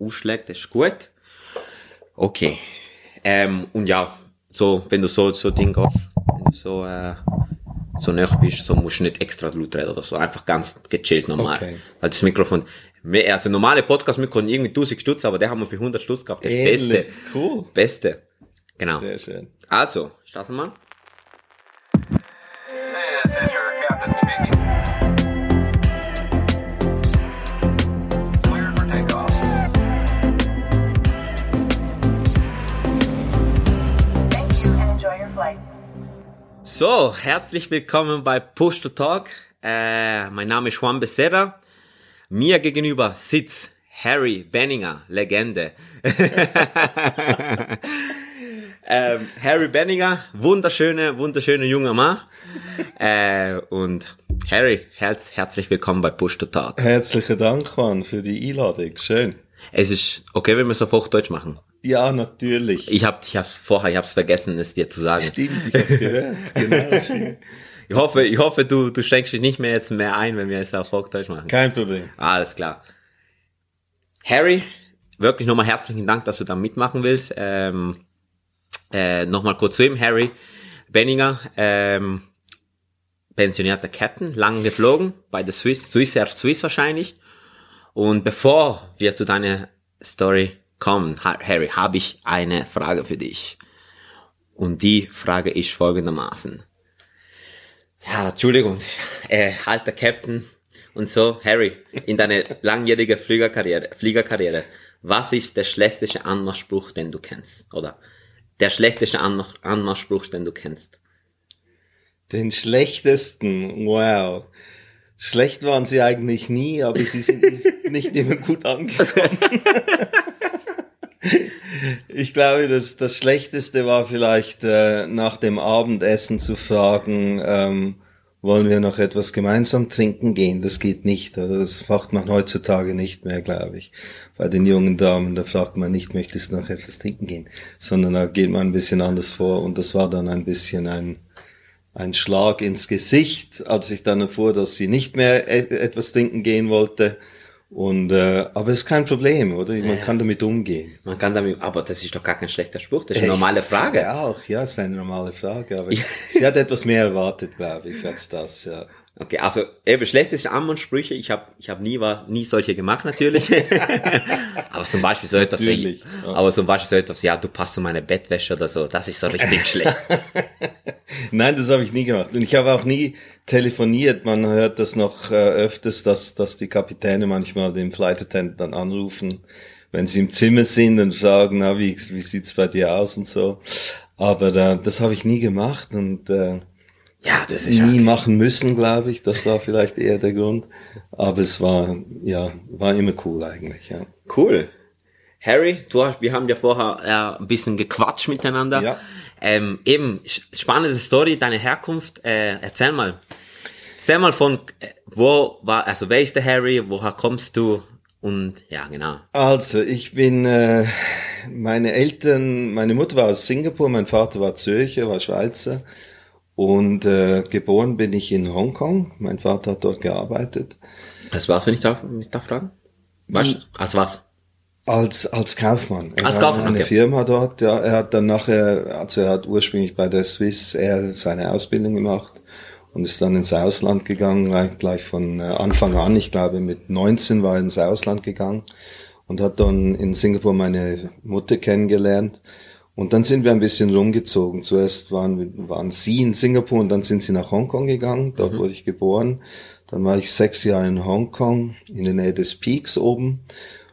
ausschlägt, das ist gut. Okay. Ähm, und ja, so, wenn du so, so Ding gehst, wenn du so, äh, so nah bist, so musst du nicht extra laut reden oder so, einfach ganz gechillt normal. Okay. Weil das Mikrofon, mehr- also normale Podcast-Mikrofon irgendwie 1000 Stutz, aber der haben wir für 100 Stutz gekauft, das Ähnlich. Beste. Cool. Beste. Genau. Sehr schön. Also, starten wir. This So, herzlich willkommen bei Push to Talk. Äh, mein Name ist Juan Becerra. Mir gegenüber sitzt Harry Benninger, Legende. ähm, Harry Benninger, wunderschöne, wunderschöne junger Mann. Äh, und Harry, herz, herzlich willkommen bei Push to Talk. Herzlichen Dank, Juan, für die Einladung. Schön. Es ist okay, wenn wir es auf Hochdeutsch machen. Ja, natürlich. Ich hab, ich hab's vorher, ich hab's vergessen, es dir zu sagen. Stimmt, ich hab's gehört. Genau, stimmt. Ich hoffe, ich hoffe, du, du schenkst dich nicht mehr jetzt mehr ein, wenn wir es auf Hochdeutsch machen. Kein Problem. Alles klar. Harry, wirklich nochmal herzlichen Dank, dass du da mitmachen willst. Ähm, äh, nochmal kurz zu ihm. Harry Benninger, ähm, pensionierter Captain, lang geflogen, bei der Swiss, Swiss Air Swiss wahrscheinlich. Und bevor wir zu deiner Story kommen, Ha- Harry, habe ich eine Frage für dich. Und die Frage ist folgendermaßen. Ja, Entschuldigung, äh, alter Captain und so, Harry, in deiner langjährigen Fliegerkarriere, Fliegerkarriere, was ist der schlechteste Anmachspruch, den du kennst? Oder der schlechteste Anmach, Anmachspruch, den du kennst? Den schlechtesten, wow. Schlecht waren sie eigentlich nie, aber sie sind nicht immer gut angekommen. Ich glaube, das, das Schlechteste war vielleicht äh, nach dem Abendessen zu fragen, ähm, wollen wir noch etwas gemeinsam trinken gehen? Das geht nicht. Also das macht man heutzutage nicht mehr, glaube ich. Bei den jungen Damen, da fragt man nicht, möchtest du noch etwas trinken gehen? Sondern da geht man ein bisschen anders vor. Und das war dann ein bisschen ein, ein Schlag ins Gesicht, als ich dann erfuhr, dass sie nicht mehr e etwas trinken gehen wollte. Und äh, aber es ist kein Problem, oder? Man kann damit umgehen. Man kann damit, aber das ist doch gar kein schlechter Spruch, das ist eine normale Frage. Ja, auch, ja, ist eine normale Frage. Aber sie hat etwas mehr erwartet, glaube ich, als das, ja. Okay, also eben schlechteste Anmachsprüche, ich habe ich hab nie war nie solche gemacht natürlich. aber zum Beispiel so etwas, Natürlich, ja. aber zum Beispiel so etwas, ja, du passt zu meiner Bettwäsche oder so, das ist so richtig schlecht. Nein, das habe ich nie gemacht. Und ich habe auch nie telefoniert. Man hört das noch äh, öfters, dass, dass die Kapitäne manchmal den Flight Attendant dann anrufen, wenn sie im Zimmer sind und sagen, na, wie, wie sieht's bei dir aus und so. Aber äh, das habe ich nie gemacht und äh, Ja, das ist nie ja, machen müssen, glaube ich. Das war vielleicht eher der Grund. Aber es war, ja, war immer cool eigentlich, ja. cool. Harry, du hast, wir haben ja vorher äh, ein bisschen gequatscht miteinander. Ja. Ähm, eben, spannende Story, deine Herkunft, äh, erzähl mal. Erzähl mal von, äh, wo war, also wer ist der Harry, woher kommst du? Und ja, genau. Also, ich bin, äh, meine Eltern, meine Mutter war aus Singapur, mein Vater war Zürcher, war Schweizer. Und äh, geboren bin ich in Hongkong. Mein Vater hat dort gearbeitet. Als was, wenn ich darf, wenn ich darf fragen? Was? Als was? Als, als Kaufmann. Er Als Kaufmann, Eine okay. Firma dort, ja. Er hat dann nachher, also er hat ursprünglich bei der Swiss Air seine Ausbildung gemacht und ist dann ins Ausland gegangen, gleich, gleich von äh, Anfang an. Ich glaube, mit 19 war er ins Ausland gegangen und hat dann in Singapur meine Mutter kennengelernt. Und dann sind wir ein bisschen rumgezogen. Zuerst waren, waren sie in Singapur und dann sind sie nach Hongkong gegangen. Dort wurde ich geboren. Dann war ich sechs Jahre in Hongkong, in der Nähe des Peaks oben.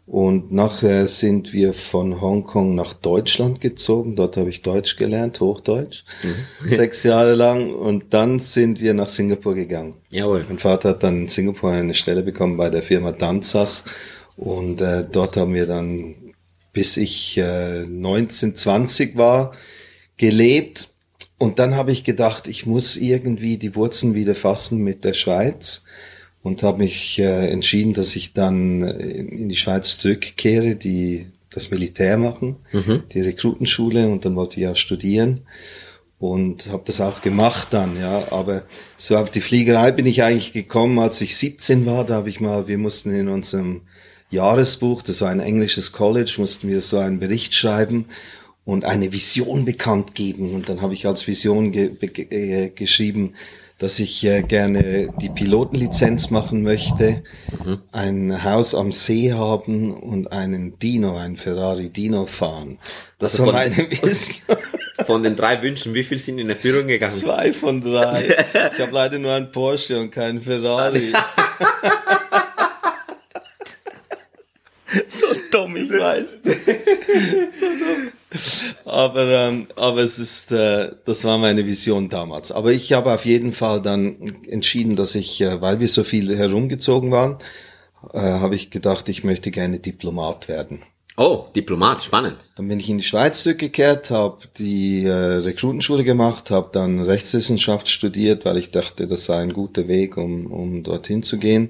Und nachher sind wir von Hongkong nach Deutschland gezogen. Dort habe ich Deutsch gelernt, Hochdeutsch, sechs Jahre lang. Und dann sind wir nach Singapur gegangen. Jawohl. Mein Vater hat dann in Singapur eine Stelle bekommen bei der Firma Danzas. Und äh, dort haben wir dann, bis ich äh, 19, 20 war, gelebt. Und dann habe ich gedacht, ich muss irgendwie die Wurzeln wieder fassen mit der Schweiz und habe mich äh, entschieden, dass ich dann äh, in die Schweiz zurückkehre, die das Militär machen, die Rekrutenschule und dann wollte ich auch studieren und habe das auch gemacht dann, ja. Aber so auf die Fliegerei bin ich eigentlich gekommen, als ich 17 war. Da habe ich mal, wir mussten in unserem Jahresbuch, das war ein englisches College, mussten wir so einen Bericht schreiben und eine Vision bekannt geben. Und dann habe ich als Vision ge be- äh, geschrieben, dass ich äh, gerne die Pilotenlizenz machen möchte, ein Haus am See haben und einen Dino, einen Ferrari Dino fahren. Das Also war von- meine Vision. Von den drei Wünschen, wie viel sind in Erfüllung gegangen? Zwei von drei. Ich habe leider nur einen Porsche und keinen Ferrari. so dumm, ich weiß. Aber ähm, aber es ist, äh, das war meine Vision damals. Aber ich habe auf jeden Fall dann entschieden, dass ich, äh, weil wir so viel herumgezogen waren, äh, habe ich gedacht, ich möchte gerne Diplomat werden. Oh, Diplomat, spannend. Dann bin ich in die Schweiz zurückgekehrt, habe die äh, Rekrutenschule gemacht, habe dann Rechtswissenschaft studiert, weil ich dachte, das sei ein guter Weg, um, um dorthin zu gehen.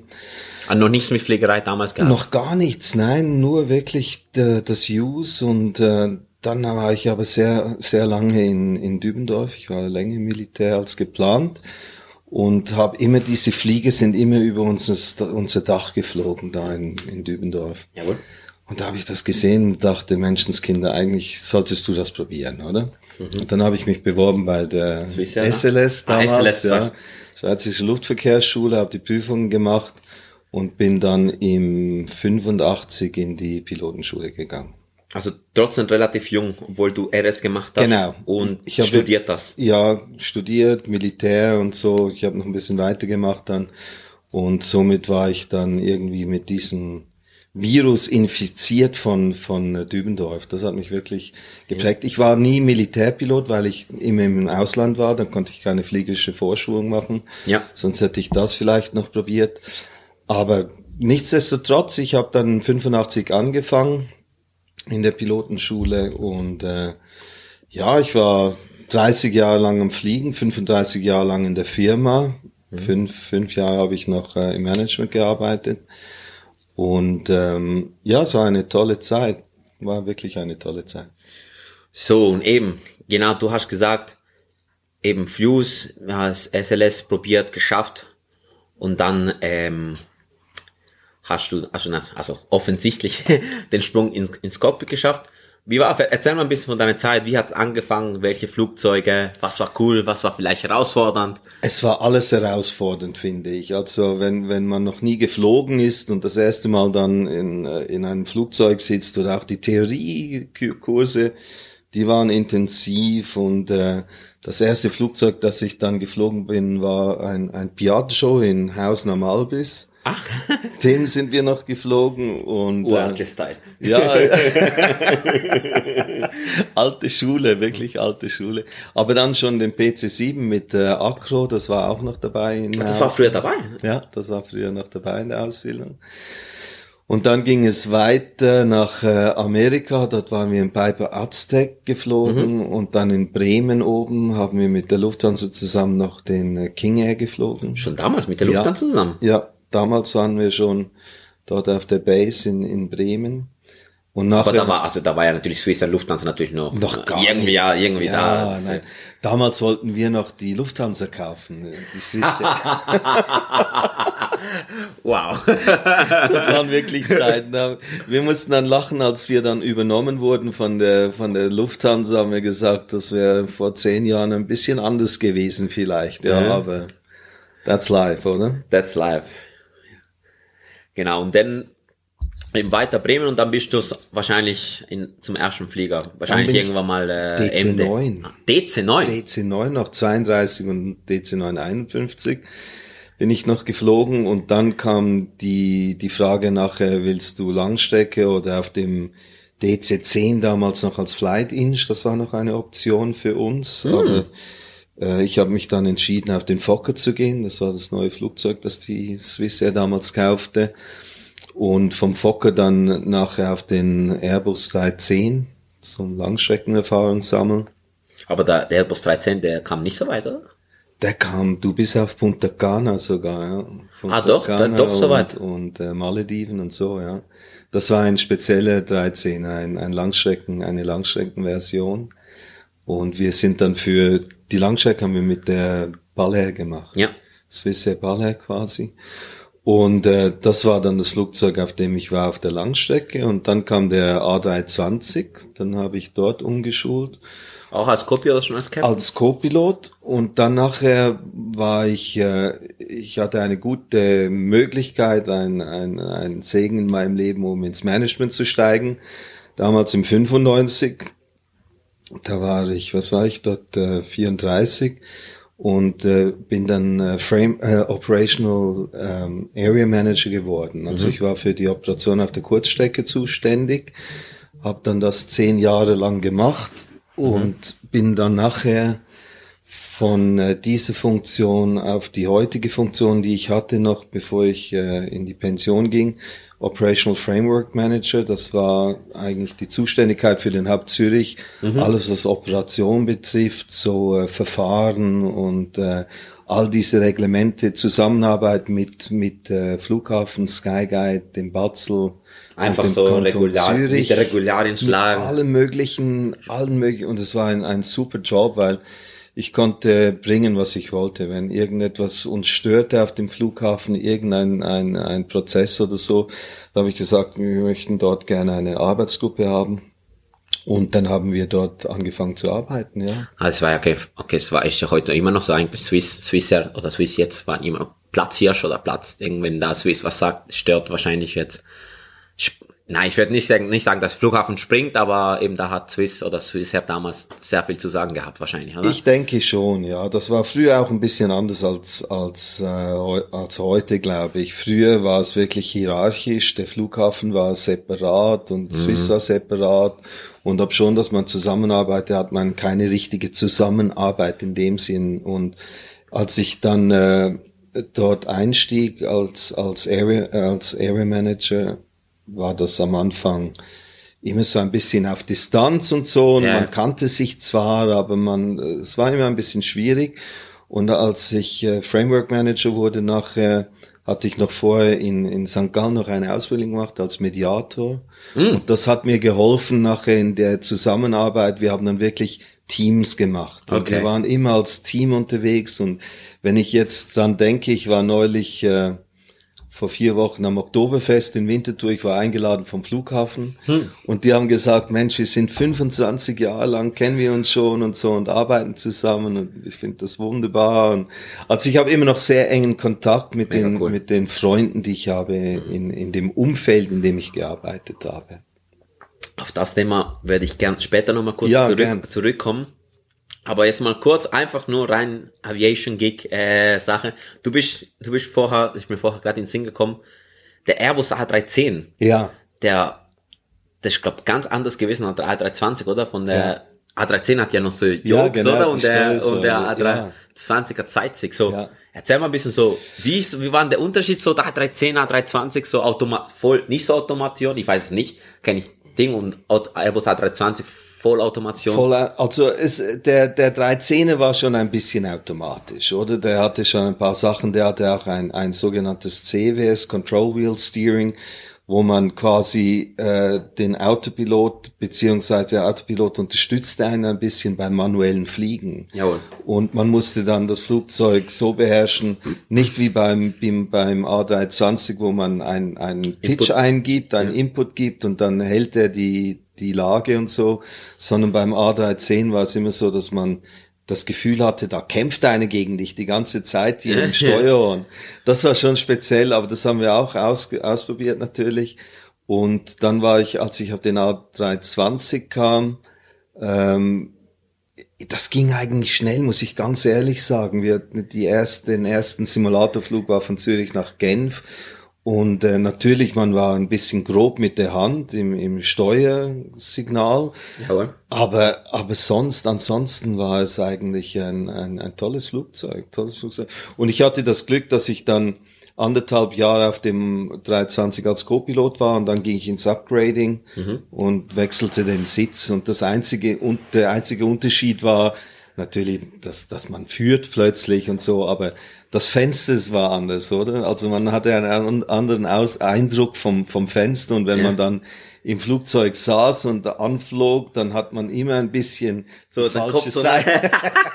Ah, noch nichts mit Pflegerei damals gehabt. Noch gar nichts, nein, nur wirklich äh, das Use und äh, dann war ich aber sehr, sehr lange in, in Dübendorf. Ich war länger im Militär als geplant und habe immer diese Fliege sind immer über unser, unser Dach geflogen da in, in Dübendorf. Jawohl. Und da habe ich das gesehen und dachte, Menschenskinder, eigentlich solltest du das probieren, oder? Und dann habe ich mich beworben bei der Air, ne? SLS Ah, damals, SLS, ja. Schweizerische Luftverkehrsschule, habe die Prüfungen gemacht und bin dann im 85 in die Pilotenschule gegangen. Also trotzdem relativ jung, obwohl du RS gemacht hast. Genau. Und Ich habe- studiert das. Ja, studiert, Militär und so. Ich habe noch ein bisschen weitergemacht dann. Und somit war ich dann irgendwie mit diesem Virus infiziert von, von äh, Dübendorf. Das hat mich wirklich geprägt. Ich war nie Militärpilot, weil ich immer im Ausland war. Dann konnte ich keine fliegerische Vorschulung machen. Ja. Sonst hätte ich das vielleicht noch probiert. Aber nichtsdestotrotz, ich habe dann 85 angefangen in der Pilotenschule und äh, ja, ich war 30 Jahre lang am Fliegen, 35 Jahre lang in der Firma. Fünf, fünf Jahre habe ich noch äh, im Management gearbeitet. Und ähm, ja, es war eine tolle Zeit. War wirklich eine tolle Zeit. So, und eben, genau, du hast gesagt, eben Fuse, das SLS probiert, geschafft. Und dann ähm, hast du, also, also offensichtlich den Sprung in, ins Cockpit geschafft. Wie war, erzähl mal ein bisschen von deiner Zeit, wie hat's angefangen, welche Flugzeuge, was war cool, was war vielleicht herausfordernd? Es war alles herausfordernd, finde ich. Also wenn, wenn man noch nie geflogen ist und das erste Mal dann in, äh, in einem Flugzeug sitzt oder auch die Theoriekurse, die waren intensiv und äh, das erste Flugzeug, das ich dann geflogen bin, war ein, ein Piaggio in Hausen am Albis. Ach, Den sind wir noch geflogen und äh, uraltes Teil. ja, alte Schule, wirklich alte Schule. Aber dann schon den PC7 mit äh, Acro, das war auch noch dabei. In Das war früher dabei. ja, das war früher noch dabei in der Ausbildung. Und dann ging es weiter nach äh, Amerika, dort waren wir in Piper Aztec geflogen und dann in Bremen oben haben wir mit der Lufthansa zusammen noch den äh, King Air geflogen. Schon damals mit der Ja. Lufthansa zusammen. Ja, damals waren wir schon dort auf der Base in, in Bremen. Und nachher Aber da war, also da war ja natürlich Swiss Lufthansa natürlich noch, noch gar irgendwie, ja, irgendwie ja, da. Nein. Damals wollten wir noch die Lufthansa kaufen, die Swiss. Wow. Das waren wirklich Zeiten. Wir mussten dann lachen, als wir dann übernommen wurden von der, von der Lufthansa, haben wir gesagt, das wäre vor zehn Jahren ein bisschen anders gewesen vielleicht. Ja, Ja. aber that's life, oder? That's life. Genau, und dann eben weiter Bremen und dann bist du wahrscheinlich in, zum ersten Flieger. Wahrscheinlich irgendwann mal äh, DC-9. MD. Ah, DC9. DC-9 noch 32 und DC-9 51 bin ich noch geflogen und dann kam die, die Frage nachher, willst du Langstrecke oder auf dem DC-10 damals noch als Flight Inch, das war noch eine Option für uns, aber äh, ich habe mich dann entschieden, auf den Fokker zu gehen, das war das neue Flugzeug, das die Swiss Air damals kaufte und vom Fokker dann nachher auf den Airbus 310 zum Langstreckenerfahrung sammeln. Aber der, der Airbus 13, der kam nicht so weit, oder? Der kam, du bist auf Punta Cana sogar, ja. Punta Ah, doch, dann doch so und, weit. Und äh, Malediven und so, ja. Das war ein spezieller 13, ein, ein Langstrecken, eine Langstreckenversion. Und wir sind dann für die Langstrecke haben wir mit der Ball Air gemacht. Ja. Swiss Air Ball Air quasi. Und äh, das war dann das Flugzeug, auf dem ich war auf der Langstrecke. Und dann kam der A320, dann habe ich dort umgeschult Auch als oder schon als Captain? als Co-Pilot und dann nachher war ich, äh, ich hatte eine gute Möglichkeit, ein, ein, ein Segen in meinem Leben, um ins Management zu steigen. Damals im 95, da war ich, was war ich dort, äh, 34 und äh, bin dann äh, Frame äh, Operational ähm, Area Manager geworden. Also ich war für die Operation auf der Kurzstrecke zuständig, habe dann das zehn Jahre lang gemacht und bin dann nachher von äh, dieser Funktion auf die heutige Funktion, die ich hatte noch, bevor ich äh, in die Pension ging, Operational Framework Manager. Das war eigentlich die Zuständigkeit für den Hub Zürich, alles was Operation betrifft, so äh, Verfahren und äh, all diese Reglemente, Zusammenarbeit mit mit äh, Flughafen, Skyguide, dem Batzel, Einfach und dem so Kanton regular, mit Zürich, der Regularien schlagen. mit allen möglichen, allen möglichen, und es war ein, ein super Job, weil ich konnte bringen, was ich wollte. Wenn irgendetwas uns störte auf dem Flughafen, irgendein ein, ein Prozess oder so, da habe ich gesagt, wir möchten dort gerne eine Arbeitsgruppe haben. Und dann haben wir dort angefangen zu arbeiten, ja. Also es war ja, okay, okay, es war ist ja heute immer noch so eigentlich Swiss, Swissair oder Swiss jetzt waren immer Platzhirsch oder Platz, wenn da Swiss was sagt, stört wahrscheinlich jetzt. Nein, ich würde nicht sagen, nicht sagen, dass Flughafen springt, aber eben da hat Swiss oder Swissair damals sehr viel zu sagen gehabt wahrscheinlich, oder? Ich denke schon, ja. Das war früher auch ein bisschen anders als, als, äh, als heute, glaube ich. Früher war es wirklich hierarchisch. Der Flughafen war separat und Swiss war separat. Und ob schon, dass man zusammenarbeitet, hat man keine richtige Zusammenarbeit in dem Sinn. Und als ich dann äh, dort einstieg als, als, Area, als Area Manager, war das am Anfang immer so ein bisschen auf Distanz und so. Und Ja. man kannte sich zwar, aber man, es war immer ein bisschen schwierig. Und als ich äh, Framework Manager wurde nachher, hatte ich noch vorher in, in St. Gallen noch eine Ausbildung gemacht als Mediator. Und das hat mir geholfen nachher in der Zusammenarbeit. Wir haben dann wirklich Teams gemacht. Und Okay. wir waren immer als Team unterwegs. Und wenn ich jetzt dran denke, ich war neulich äh, vor vier Wochen am Oktoberfest in Winterthur. Ich war eingeladen vom Flughafen und die haben gesagt, Mensch, wir sind 25 Jahre lang, kennen wir uns schon und so und arbeiten zusammen und ich finde das wunderbar. Und also ich habe immer noch sehr engen Kontakt mit Mega den, cool. mit den Freunden, die ich habe in, in dem Umfeld, in dem ich gearbeitet habe. Auf das Thema werde ich gern später nochmal kurz Ja, zurück, zurückkommen. Aber jetzt mal kurz einfach nur rein Aviation Gig äh, Sache. Du bist du bist vorher, ich bin vorher gerade in den Sinn gekommen. Der Airbus A310, Ja, der das ist glaube ganz anders gewesen als der A320, oder? Von der A310 hat ja noch so Jokes, Ja, genau, oder? Und der Stelle und der so, ja. A320er zeigt sich so. Ja. Erzähl mal ein bisschen so, wie ist, wie war denn der Unterschied so der A310, A320 so automa voll nicht so Automation, ich weiß es nicht, kenne ich Ding und Airbus A320 Vollautomation. Voll, also es, der, der 13er war schon ein bisschen automatisch, oder? Der hatte schon ein paar Sachen, der hatte auch ein, ein sogenanntes CWS, Control Wheel Steering, wo man quasi äh, den Autopilot, beziehungsweise der Autopilot unterstützte einen ein bisschen beim manuellen Fliegen. Jawohl. Und man musste dann das Flugzeug so beherrschen, nicht wie beim, beim, beim A320, wo man einen, einen Pitch Input. eingibt, einen Input gibt und dann hält er die, die Lage und so, sondern beim A310 war es immer so, dass man das Gefühl hatte, da kämpft einer gegen dich die ganze Zeit hier im Steuerhorn. Das war schon speziell, aber das haben wir auch aus, ausprobiert natürlich. Und dann war ich, als ich auf den A320 kam, ähm, das ging eigentlich schnell, muss ich ganz ehrlich sagen. Wir hatten die erste, den ersten Simulatorflug war von Zürich nach Genf. Und äh, natürlich, man war ein bisschen grob mit der Hand im, im Steuersignal. Jawohl. Aber, aber sonst, ansonsten war es eigentlich ein, ein, ein tolles Flugzeug, tolles Flugzeug. Und ich hatte das Glück, dass ich dann anderthalb Jahre auf dem 320 als Co-Pilot war und dann ging ich ins Upgrading und wechselte den Sitz. Und das einzige, und der einzige Unterschied war natürlich, dass, dass man führt plötzlich und so, aber das Fenster war anders, oder? Also man hatte einen an- anderen Aus Eindruck vom, vom Fenster und wenn Ja. man dann im Flugzeug saß und anflog, dann hat man immer ein bisschen So den Kopf so, Seite.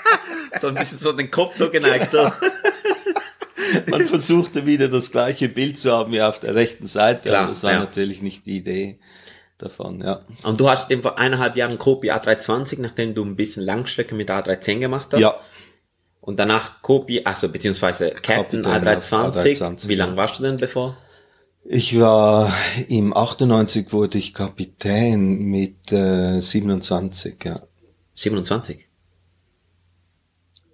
so ein bisschen so den Kopf so geneigt, so. man versuchte wieder das gleiche Bild zu haben wie auf der rechten Seite. Klar, aber das war ja. natürlich nicht die Idee davon, ja. Und du hast eben vor eineinhalb Jahren Kopi A320, nachdem du ein bisschen Langstrecke mit der A310 gemacht hast. Ja, Und danach Kopi, also beziehungsweise Captain Kapitän A320. A320, Wie lange warst du denn bevor? ich war im 98 wurde ich Kapitän mit äh, 27, ja. 27.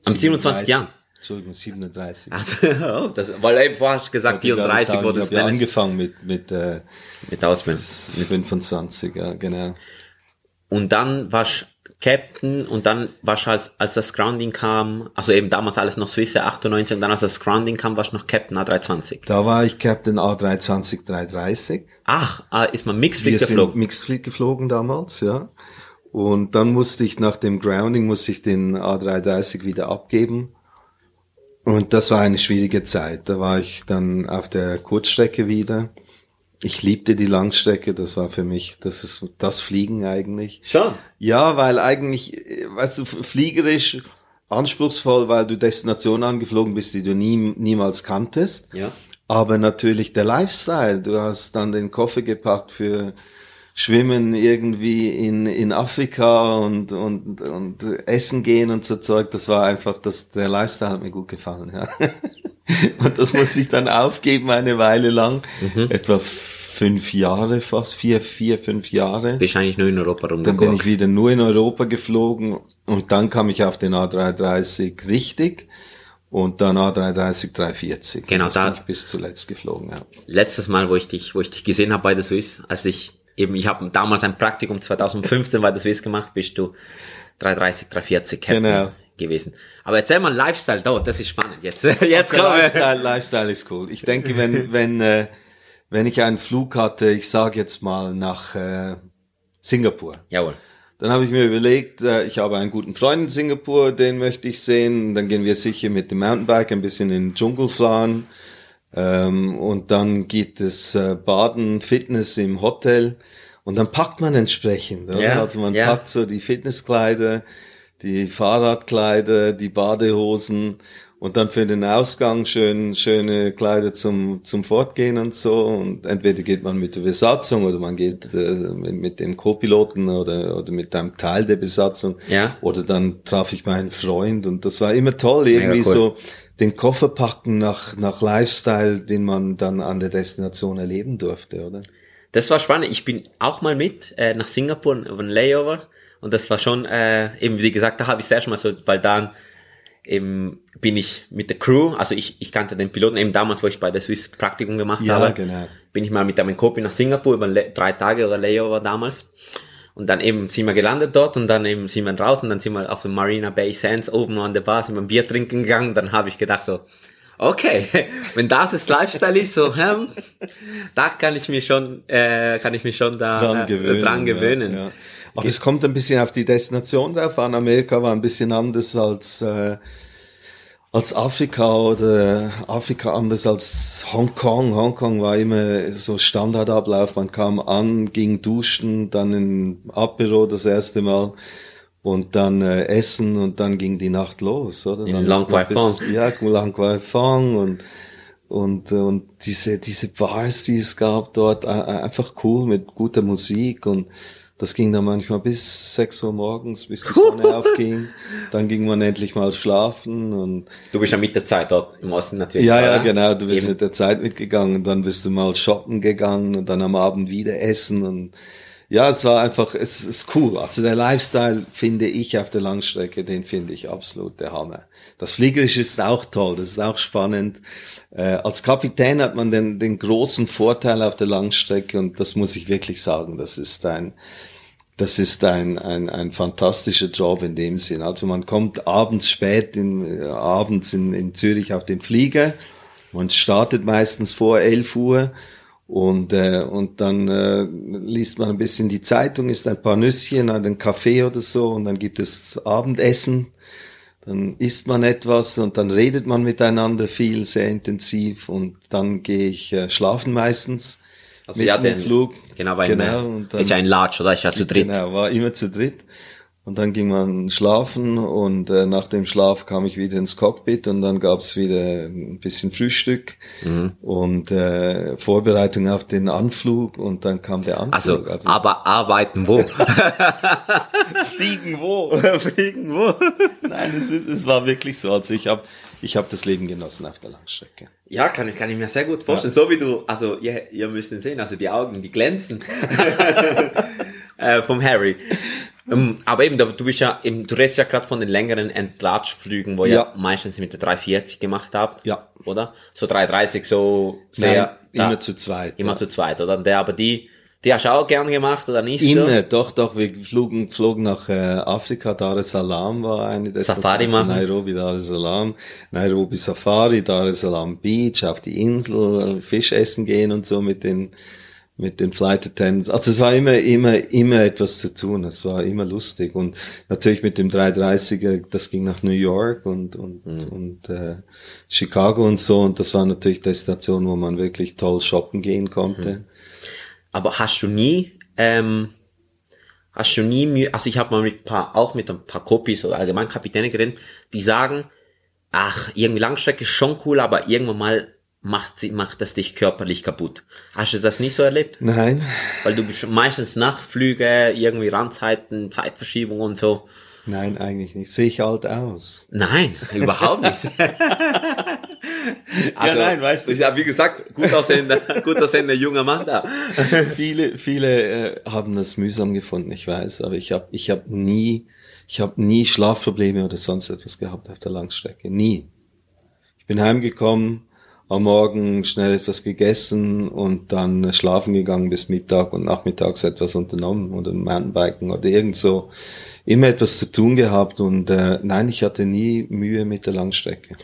Am 27 Jahren. Entschuldigung, 37. Also, das, weil eben vorher hast du gesagt, Ich wollte gerade 34 sagen, wurde ich es habe ja männlich. angefangen mit, mit äh, mit Ausbildung. 25, ja, genau. Und dann warst Captain und dann warst du als, als das Grounding kam, also eben damals alles noch Swiss 98 und dann als das Grounding kam, warst du noch Captain A320. Da war ich Captain A320 330. Ach, ah, ist man Mixed Wir Fleet sind geflogen. Mixed Fleet geflogen damals, ja. Und dann musste ich nach dem Grounding musste ich den A330 wieder abgeben. Und das war eine schwierige Zeit. Da war ich dann auf der Kurzstrecke wieder. Ich liebte die Langstrecke. Das war für mich, das ist das Fliegen eigentlich. Schon. Ja, weil eigentlich, weißt du, fliegerisch anspruchsvoll, weil du Destinationen angeflogen bist, die du nie, niemals kanntest. Ja. Aber natürlich der Lifestyle. Du hast dann den Koffer gepackt für Schwimmen irgendwie in, in Afrika und, und, und Essen gehen und so Zeug. Das war einfach, das, der Lifestyle hat mir gut gefallen, ja. Und das musste ich dann aufgeben eine Weile lang. Etwa fünf Jahre, fast vier, vier, fünf Jahre. Bist eigentlich nur in Europa Dann bin ich wieder nur in Europa geflogen und dann kam ich auf den A330 richtig und dann A330 340. Genau, das da- bin ich bis zuletzt geflogen, ja. Letztes Mal, wo ich dich, wo ich dich gesehen habe bei der Swiss, als ich eben, ich habe damals ein Praktikum 2015 bei der Swiss gemacht, bist du 330, 340 Captain Genau. gewesen. Aber erzähl mal Lifestyle dort, das ist spannend. Jetzt, jetzt wir. Lifestyle, Lifestyle ist cool. Ich denke, wenn, wenn, äh, wenn ich einen Flug hatte, ich sage jetzt mal nach äh, Singapur, Jawohl. Dann habe ich mir überlegt, äh, ich habe einen guten Freund in Singapur, den möchte ich sehen. Dann gehen wir sicher mit dem Mountainbike ein bisschen in den Dschungel fahren. Ähm, und dann geht es äh, Baden, Fitness im Hotel. Und dann packt man entsprechend. Oder? Ja, also man ja. packt so die Fitnesskleider, die Fahrradkleider, die Badehosen und dann für den Ausgang schön, schöne Kleider zum, zum Fortgehen und so. Und entweder geht man mit der Besatzung oder man geht äh, mit, mit dem Co-Piloten oder, oder mit einem Teil der Besatzung. Ja. Oder dann traf ich meinen Freund und das war immer toll, irgendwie cool. so den Koffer packen nach, nach Lifestyle, den man dann an der Destination erleben durfte, oder? Das war spannend. Ich bin auch mal mit äh, nach Singapur auf ein Layover und das war schon äh, eben wie gesagt, da habe ich das erste Mal so, weil dann eben bin ich mit der Crew, also ich, ich kannte den Piloten eben damals, wo ich bei der Swiss Praktikum gemacht Ja, habe, genau. bin ich mal mit einem Kopi nach Singapur über drei Tage oder Layover damals. Und dann eben sind wir gelandet dort und dann eben sind wir draußen, dann sind wir auf dem Marina Bay Sands oben an der Bar, sind wir ein Bier trinken gegangen, dann habe ich gedacht so, okay, wenn das das Lifestyle ist, so, hm, da kann ich mich schon, äh, kann ich mich schon da dran äh, gewöhnen. dran gewöhnen. Ja, ja. Aber es kommt ein bisschen auf die Destination drauf an. Amerika war ein bisschen anders als, äh, als Afrika oder Afrika anders als Hongkong. Hongkong war immer so Standardablauf. Man kam an, ging duschen, dann in Apero das erste Mal und dann äh, essen und dann ging die Nacht los, oder? In Lang bis-. Ja, Lang Fong und und, und diese, diese Bars, die es gab dort, einfach cool mit guter Musik und das ging dann manchmal bis 6 Uhr morgens, bis die Sonne aufging. Dann ging man endlich mal schlafen und Du bist ja mit der Zeit dort im Osten natürlich. ja, ja, genau, du bist Eben. mit der Zeit mitgegangen, dann bist du mal shoppen gegangen und dann am Abend wieder essen und ja, es war einfach, es ist cool. Also der Lifestyle finde ich auf der Langstrecke, den finde ich absolut der Hammer. Das Fliegerische ist auch toll, das ist auch spannend. Äh, als Kapitän hat man den, den großen Vorteil auf der Langstrecke und das muss ich wirklich sagen, das ist ein, das ist ein, ein, ein fantastischer Job in dem Sinn. Also man kommt abends spät in, äh, abends in, in Zürich auf den Flieger. Man startet meistens vor 11 Uhr und, äh, und dann äh, liest man ein bisschen die Zeitung, isst ein paar Nüsschen, einen Kaffee oder so und dann gibt es Abendessen. Dann isst man etwas und dann redet man miteinander viel, sehr intensiv und dann gehe ich äh, schlafen meistens. Also mit ja, dem den Flug. Genau, weil Genau, genau, und dann- ist ja ein Large, oder? Ist ja zu dritt. Genau, war immer zu dritt. Und dann ging man schlafen und äh, nach dem Schlaf kam ich wieder ins Cockpit und dann gab's wieder ein bisschen Frühstück Mhm. und äh, Vorbereitung auf den Anflug und dann kam der Also, Anflug. aber arbeiten wo? fliegen wo? Fliegen wo? Nein, es, ist, es war wirklich so. Also ich habe ich hab das Leben genossen auf der Langstrecke. Ja, kann ich, kann ich mir sehr gut vorstellen. So wie du, also ihr, ihr müsst ihn sehen, also die Augen, die glänzen äh, vom Harry. Ähm, aber eben, du bist ja, eben, du redest ja gerade von den längeren Entlatschflügen, wo ihr Ja. meistens mit der 340 gemacht habt. Ja. Oder? So 330, so sehr. Nein, immer da- zu zweit. Immer ja. zu zweit, oder? Der, aber die, die hast du auch gern gemacht, oder nicht? Immer, So? doch, doch, wir flogen, flogen nach äh, Afrika, Dar es Salaam war eine Safari Destinationen, machen. Nairobi, Dar es Salaam, Nairobi Safari, Dar es Salaam Beach, auf die Insel, Fisch essen gehen und so mit den, mit den Flight Attendants. Also es war immer, immer, immer etwas zu tun. Es war immer lustig und natürlich mit dem 330er, das ging nach New York und und und äh, Chicago und so und das war natürlich Destinationen, wo man wirklich toll shoppen gehen konnte. Aber hast du nie, ähm, hast du nie Mühe, also ich habe mal mit ein paar, auch mit ein paar Kopis oder allgemein Kapitäne geredet, die sagen, ach, irgendwie Langstrecke ist schon cool, aber irgendwann mal macht sie, macht das dich körperlich kaputt. Hast du das nie so erlebt? Nein, Weil du bist meistens Nachtflüge, irgendwie Randzeiten, Zeitverschiebung und so. nein, eigentlich nicht. Sehe ich alt aus. Nein, überhaupt nicht. also, nein, weißt du. Ja, wie gesagt, gut aussehender, gut aussehender junger Mann da. viele, viele äh, haben das mühsam gefunden, ich weiß, aber ich habe ich hab nie, ich habe nie Schlafprobleme oder sonst etwas gehabt auf der Langstrecke. Nie. Ich bin heimgekommen, am Morgen schnell etwas gegessen und dann schlafen gegangen bis Mittag und nachmittags etwas unternommen oder Mountainbiken oder irgend so. Immer etwas zu tun gehabt und äh, nein, ich hatte nie Mühe mit der Langstrecke.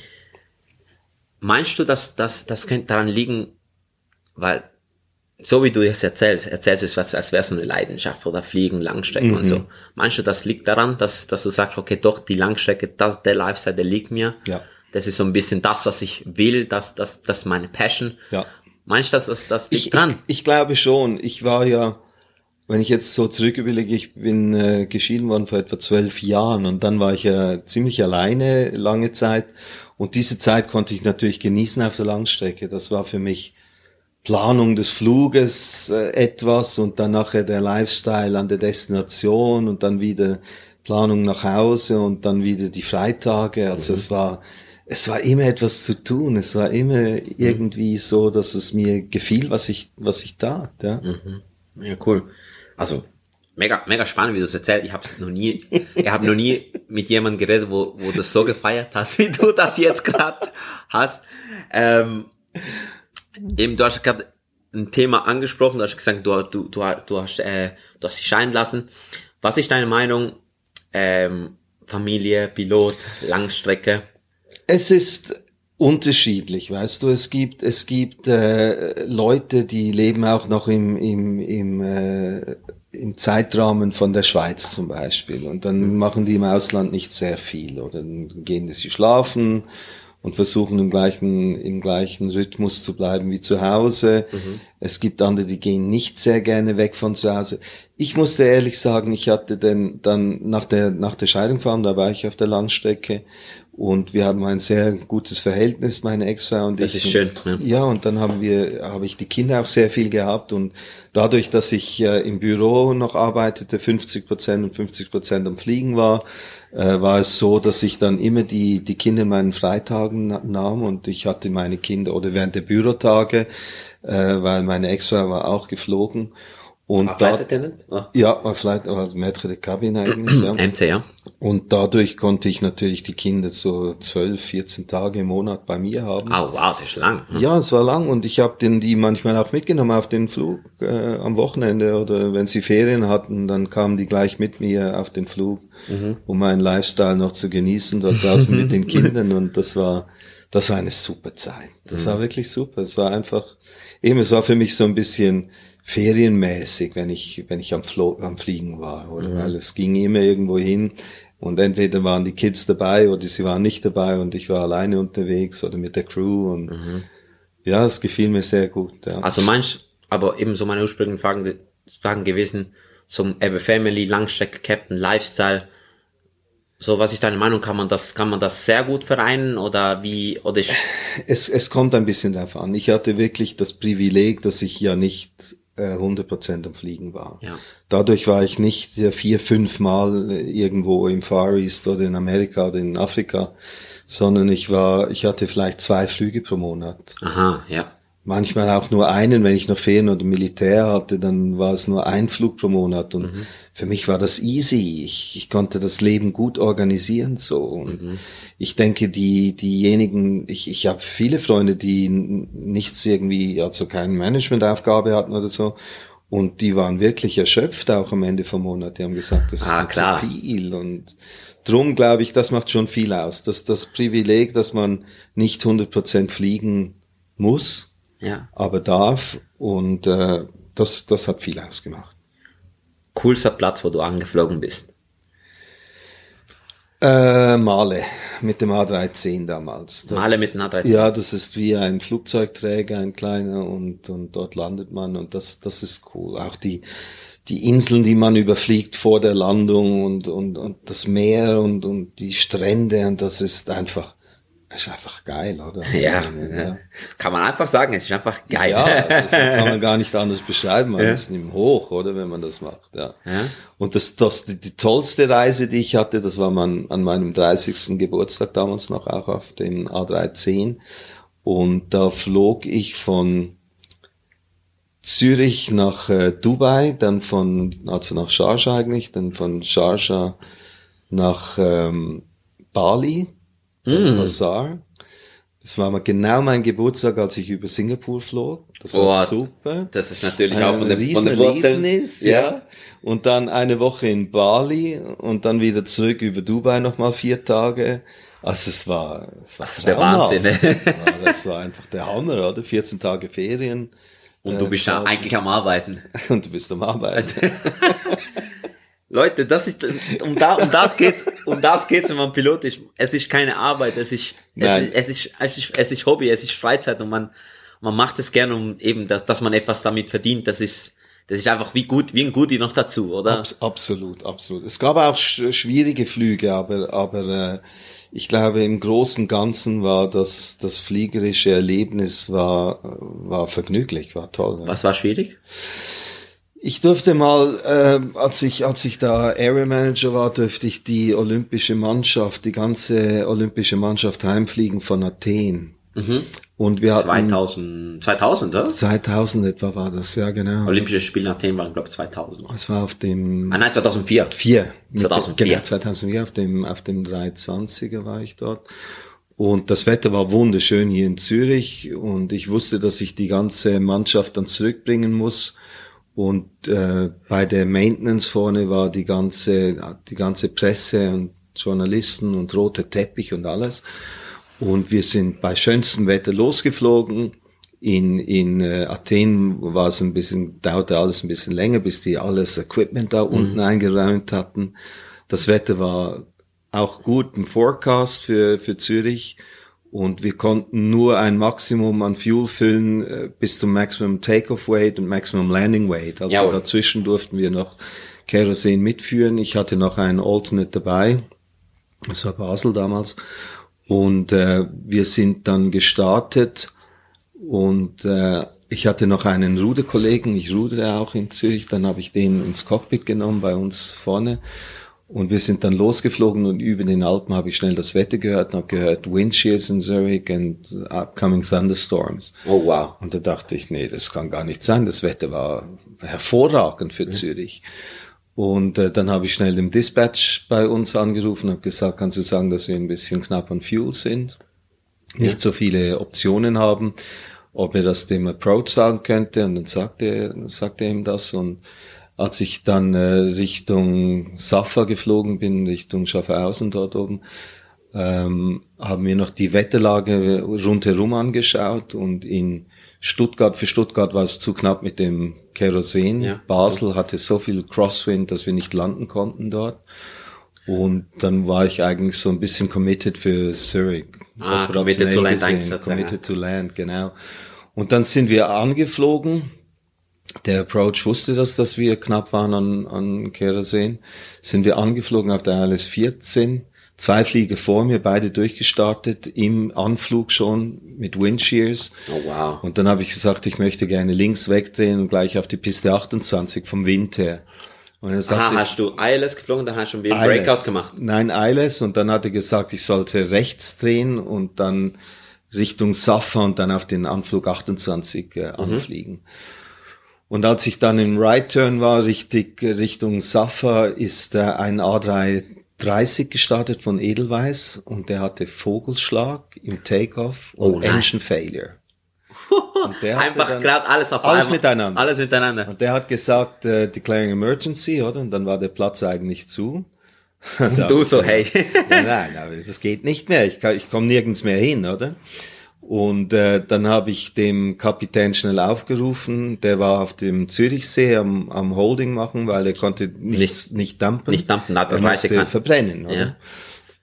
Meinst du, dass dass das könnte daran liegen, weil so wie du es erzählst, erzählst du es, was- als wäre es so eine Leidenschaft oder Fliegen, Langstrecken und so. Meinst du, das liegt daran, dass, dass du sagst, okay, doch, die Langstrecke, das, der Lifestyle, der liegt mir. Ja. Das ist so ein bisschen das, was ich will, das, das, das ist meine Passion. Ja. Meinst du, dass das, das liegt Ich, dran? ich, ich glaube schon. Ich war ja, wenn ich jetzt so zurück überlege, ich bin äh, geschieden worden vor etwa zwölf Jahren und dann war ich ja ziemlich alleine lange Zeit und diese Zeit konnte ich natürlich genießen auf der Langstrecke. Das war für mich Planung des Fluges äh, etwas und dann nachher der Lifestyle an der Destination und dann wieder Planung nach Hause und dann wieder die Freitage. Also es war es war immer etwas zu tun. Es war immer irgendwie so, dass es mir gefiel, was ich was ich tat. Ja. Ja, cool. Also, mega, mega spannend, wie du es erzählst. Ich habe noch nie, ich habe noch nie mit jemandem geredet, wo, wo das so gefeiert hast, wie du das jetzt gerade hast. Ähm, eben, du hast gerade ein Thema angesprochen, du hast gesagt, du, du, du, du hast, äh, du hast dich scheiden lassen. Was ist deine Meinung? Ähm, Familie, Pilot, Langstrecke. Es ist unterschiedlich, weißt du. Es gibt es gibt äh, Leute, die leben auch noch im im im äh, im Zeitrahmen von der Schweiz zum Beispiel und dann machen die im Ausland nicht sehr viel oder dann gehen sie schlafen und versuchen im gleichen im gleichen Rhythmus zu bleiben wie zu Hause. Es gibt andere, die gehen nicht sehr gerne weg von zu Hause. Ich musste ehrlich sagen, ich hatte denn dann nach der nach der Scheidung fahren, da war ich auf der Langstrecke und wir haben ein sehr gutes Verhältnis, meine Ex-Frau und Das ich. ist schön, ja. Ja, und dann haben wir, habe ich die Kinder auch sehr viel gehabt und dadurch, dass ich äh, im Büro noch arbeitete, 50 Prozent und 50 Prozent am Fliegen war, äh, war es so, dass ich dann immer die, die Kinder in meinen Freitagen na- nahm und ich hatte meine Kinder oder während der Bürotage, äh, weil meine Ex-Frau war auch geflogen. Und Ah, da, Flight? Ah. ja, war vielleicht als Maître de Cabine eigentlich, ja. MC, ja. Und dadurch konnte ich natürlich die Kinder so 12, 14 Tage im Monat bei mir haben. Oh, wow, das ist lang. Ja, es war lang und ich habe den die manchmal auch mitgenommen auf den Flug äh, am Wochenende oder wenn sie Ferien hatten, dann kamen die gleich mit mir auf den Flug, um meinen Lifestyle noch zu genießen dort draußen mit den Kindern und das war das war eine super Zeit. Das war wirklich super. Es war einfach eben es war für mich so ein bisschen ferienmäßig, wenn ich wenn ich am, Flo am Fliegen war, oder weil es ging immer irgendwo hin und entweder waren die Kids dabei oder sie waren nicht dabei und ich war alleine unterwegs oder mit der Crew und ja, es gefiel mir sehr gut. Ja. Also manch, aber eben so meine ursprünglichen Fragen, Fragen gewesen, zum Ebbe Family, Langstrecke, Captain, Lifestyle. So, was ist deine Meinung? Kann man das, kann man das sehr gut vereinen oder wie, oder ich, Es, es kommt ein bisschen darauf an. Ich hatte wirklich das Privileg, dass ich ja nicht äh, 100% am Fliegen war. Ja. Dadurch war ich nicht äh, vier, fünf Mal äh, irgendwo im Far East oder in Amerika oder in Afrika, sondern ich war, ich hatte vielleicht zwei Flüge pro Monat. aha, ja. Manchmal auch nur einen, wenn ich noch Ferien oder Militär hatte, dann war es nur ein Flug pro Monat. Und für mich war das easy. Ich, ich konnte das Leben gut organisieren so. Und ich denke, die diejenigen, ich, ich habe viele Freunde, die nichts irgendwie, also keine Managementaufgabe hatten oder so. Und die waren wirklich erschöpft auch am Ende vom Monat. Die haben gesagt, das Ah, ist klar. zu viel. Und drum glaube ich, das macht schon viel aus. Das, das Privileg, dass man nicht 100% fliegen muss, Ja. aber darf und äh, das, das hat viel ausgemacht. Coolster Platz, wo du angeflogen bist. Äh, Male mit dem A310 damals. Das, Male mit dem A310. Ja, das ist wie ein Flugzeugträger, ein kleiner und, und dort landet man und das, das ist cool. Auch die, die Inseln, die man überfliegt vor der Landung und, und, und das Meer und, und die Strände und das ist einfach, ist einfach geil, oder? Also, Ja, ja. Kann man einfach sagen, es ist einfach geil. Ja, das kann man gar nicht anders beschreiben. Man ist ihm hoch, oder, wenn man das macht. Ja. Ja. Und das, das, die, die tollste Reise, die ich hatte, das war man, an meinem 30. Geburtstag damals noch auch auf dem A310. Und da flog ich von Zürich nach äh, Dubai, dann von, also nach Sharjah eigentlich, dann von Sharjah nach ähm, Bali, dann Bazaar. Das war mal genau mein Geburtstag, als ich über Singapur flog. Das war Oh, super. Das ist natürlich Ein auch von, den von den Wurzeln. Riesenerlebnis, ja. Und dann eine Woche in Bali und dann wieder zurück über Dubai nochmal vier Tage. Also es war, es war ist der. Wahnsinn, ne? Ja, das war einfach der Hammer, oder? 14 Tage Ferien Und du Äh, bist ja draußen. eigentlich am Arbeiten. und du bist am Arbeiten. Leute, das ist, um, da, um das geht's, um das geht's, wenn man Pilot ist. Es ist keine Arbeit, es ist, es Nein. ist, es ist, es ist, es ist Hobby, es ist Freizeit und man, man macht es gerne, um eben, dass, dass man etwas damit verdient. Das ist, das ist einfach wie gut, wie ein Goodie noch dazu, oder? Abs absolut, absolut. Es gab auch sch schwierige Flüge, aber, aber äh, ich glaube, im Großen und Ganzen war das, das fliegerische Erlebnis war, war vergnüglich, war toll. ja. Was war schwierig? Ich durfte mal, äh, als ich als ich da Area Manager war, durfte ich die olympische Mannschaft, die ganze olympische Mannschaft heimfliegen von Athen. Und wir hatten 2000, 2000, oder? 2000 etwa war das, ja genau. Olympische Spiele in Athen waren, glaube ich, 2000. Das war auf dem Ah, nein, 2004. vier. Mit dem- 2004. Genau, 2004 auf dem auf dem 320er war ich dort. Und das Wetter war wunderschön hier in Zürich und ich wusste, dass ich die ganze Mannschaft dann zurückbringen muss. Und äh, bei der Maintenance vorne war die ganze, die ganze Presse und Journalisten und roter Teppich und alles. Und wir sind bei schönstem Wetter losgeflogen. In, in äh, Athen war es ein bisschen, dauerte alles ein bisschen länger, bis die alles Equipment da unten eingeräumt hatten. Das Wetter war auch gut im Forecast für, für Zürich. Und wir konnten nur ein Maximum an Fuel füllen äh, bis zum Maximum Takeoff Weight und Maximum Landing Weight. Also Jawohl. dazwischen durften wir noch Kerosin mitführen. Ich hatte noch einen Alternate dabei. Das war Basel damals. Und äh, wir sind dann gestartet und äh, ich hatte noch einen Ruderkollegen, ich rudere auch in Zürich, dann habe ich den ins Cockpit genommen bei uns vorne und wir sind dann losgeflogen und über den Alpen habe ich schnell das Wetter gehört und habe gehört Wind shears in Zurich and upcoming thunderstorms. Oh, wow. Und da dachte ich, nee, das kann gar nicht sein. Das Wetter war hervorragend für Zürich. Und äh, dann habe ich schnell den Dispatch bei uns angerufen und habe gesagt, kannst du sagen, dass wir ein bisschen knapp an Fuel sind, nicht so viele Optionen haben, ob er das dem Approach sagen könnte. Und dann sagte er, sagte er ihm das. Und als ich dann äh, Richtung Safa geflogen bin, Richtung Schaffhausen dort oben, ähm, haben wir noch die Wetterlage rundherum angeschaut und in Stuttgart, für Stuttgart war es zu knapp mit dem Kerosin. Ja. Basel hatte so viel Crosswind, dass wir nicht landen konnten dort. Und dann war ich eigentlich so ein bisschen committed für Zurich. Ah, committed to land gesehen, Committed to land, genau. Und dann sind wir angeflogen der Approach wusste das, dass wir knapp waren an, an Kerosin. Sind wir angeflogen auf der ILS 14. Zwei Flieger vor mir, beide durchgestartet, im Anflug schon mit Windshears. Oh, wow. Und dann habe ich gesagt, ich möchte gerne links wegdrehen und gleich auf die Piste 28 vom Wind her. Und er sagte, Aha, hast du ILS geflogen, dann hast du einen ILS. Breakout gemacht. Nein, ILS. Und dann hat er gesagt, ich sollte rechts drehen und dann Richtung Safa und dann auf den Anflug 28 äh, anfliegen. Und als ich dann im Right Turn war, richtig Richtung Safa, ist äh, ein A330 gestartet von Edelweiss und der hatte Vogelschlag im Takeoff Oh und nein. Engine Failure. Und der hatte Einfach gerade alles auf alles einmal. miteinander. Alles miteinander. Und der hat gesagt, äh, declaring emergency, oder? Und dann war der Platz eigentlich zu. Und du so, hey. Nein, aber das geht nicht mehr. Ich, kann- ich komme nirgends mehr hin, oder? Und äh, dann habe ich dem Kapitän schnell aufgerufen. Der war auf dem Zürichsee am, am Holding machen, weil er konnte nichts, nicht, dumpen. nicht dumpen, hat er er musste kann. verbrennen, oder? Ja.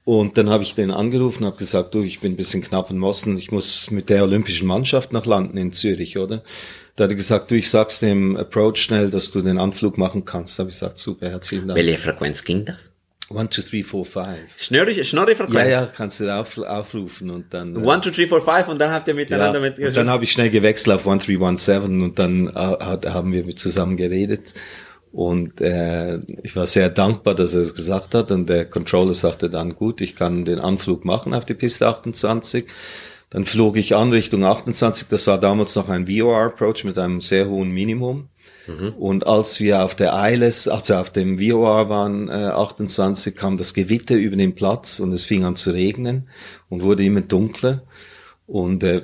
Und dann habe ich den angerufen, habe gesagt, du, ich bin ein bisschen knapp im Osten, ich muss mit der olympischen Mannschaft nach landen in Zürich, oder? Da hat er gesagt, du, ich sag's dem Approach schnell, dass du den Anflug machen kannst. Da habe ich gesagt, super, herzlichen Dank. Welche Frequenz ging das? One, two, three, four, five. Schnurri, Schnurri-Frequenz? Ja, ja, kannst du auf, aufrufen und dann. äh, One, two, three, four, five und dann habt ihr ja, miteinander mit und dann habe ich schnell gewechselt auf 1317 und dann äh, hat, haben wir zusammen geredet. Und äh, ich war sehr dankbar, dass er es gesagt hat. Und der Controller sagte dann, gut, ich kann den Anflug machen auf die Piste 28. Dann flog ich an Richtung 28. Das war damals noch ein VOR-Approach mit einem sehr hohen Minimum. Und als wir auf der ILS, also auf dem VOR waren, äh, 28, kam das Gewitter über den Platz und es fing an zu regnen und wurde immer dunkler. Und äh,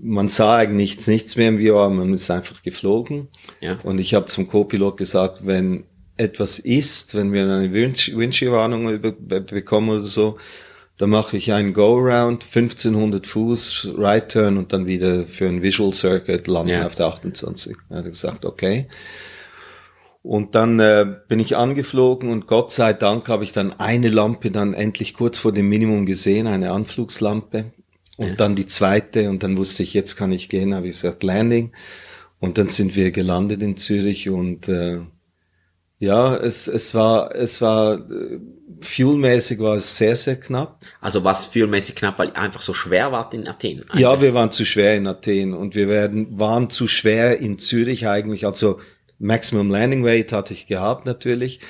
man sah eigentlich nichts, nichts mehr im VOR, man ist einfach geflogen. Ja. Und ich habe zum Co-Pilot gesagt, wenn etwas ist, wenn wir eine Wind- Windschirmwarnung bekommen oder so, dann mache ich einen Go-Round, 1500 Fuß, Right Turn und dann wieder für ein Visual Circuit landen Ja. auf der 28. Er hat gesagt, okay. Und dann äh, bin ich angeflogen und Gott sei Dank habe ich dann eine Lampe dann endlich kurz vor dem Minimum gesehen, eine Anflugslampe. Und dann die zweite und dann wusste ich, jetzt kann ich gehen, habe ich gesagt, Landing. Und dann sind wir gelandet in Zürich und äh, ja, es, es war, es war, äh, fuelmäßig war es sehr, sehr knapp. Also was vielmäßig knapp, weil einfach so schwer wart in Athen. Ja, eigentlich. wir waren zu schwer in Athen und wir werden, waren zu schwer in Zürich eigentlich. Also Maximum Landing Weight hatte ich gehabt natürlich,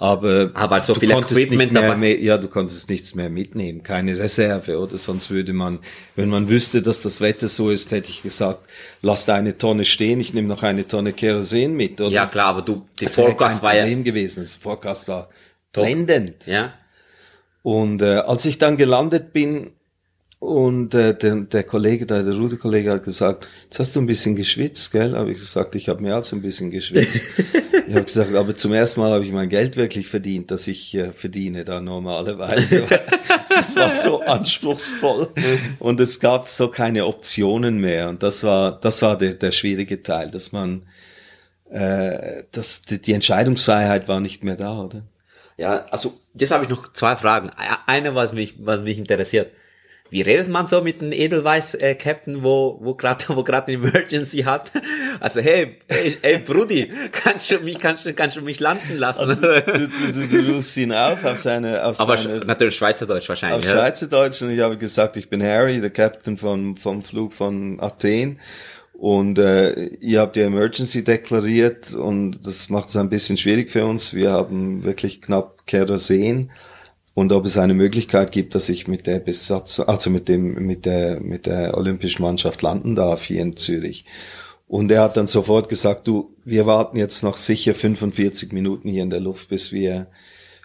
aber, Aber so du viel konntest Equipment nicht mehr, dabei. mehr, ja, du konntest nichts mehr mitnehmen, keine Reserve, oder? Sonst würde man, wenn man wüsste, dass das Wetter so ist, hätte ich gesagt, lass da eine Tonne stehen, ich nehme noch eine Tonne Kerosin mit, oder? Ja klar, aber du, die das Forecast war ja, Problem gewesen. Das Forecast war blendend. ja, Und äh, als ich dann gelandet bin und äh, der, der Kollege, der, der Ruderkollege hat gesagt, jetzt hast du ein bisschen geschwitzt, gell? Habe ich gesagt, ich habe mehr als ein bisschen geschwitzt. ich habe gesagt, aber zum ersten Mal habe ich mein Geld wirklich verdient, das ich äh, verdiene da normalerweise. das war so anspruchsvoll und es gab so keine Optionen mehr und das war das war der, der schwierige Teil, dass man äh, dass die, die Entscheidungsfreiheit war nicht mehr da, oder? ja, also jetzt habe ich noch zwei Fragen. Eine, was mich, was mich interessiert. Wie redet man so mit einem Edelweiß-Captain, wo, wo gerade, wo gerade eine Emergency hat? Also, hey, hey, hey, Brudi, kannst du mich, kannst du, kannst du mich landen lassen? Also, du, du, du, du rufst ihn auf auf seine, auf Aber seine, natürlich Schweizerdeutsch auf wahrscheinlich. ja. Schweizerdeutsch und ich habe gesagt, ich bin Harry, der Captain vom, vom Flug von Athen und äh, ihr habt die Emergency deklariert und das macht es ein bisschen schwierig für uns. Wir haben wirklich knapp Kerosin und ob es eine Möglichkeit gibt, dass ich mit der Besatzung, also mit dem, mit der, mit der olympischen Mannschaft landen darf hier in Zürich. Und er hat dann sofort gesagt, du, wir warten jetzt noch sicher 45 Minuten hier in der Luft, bis wir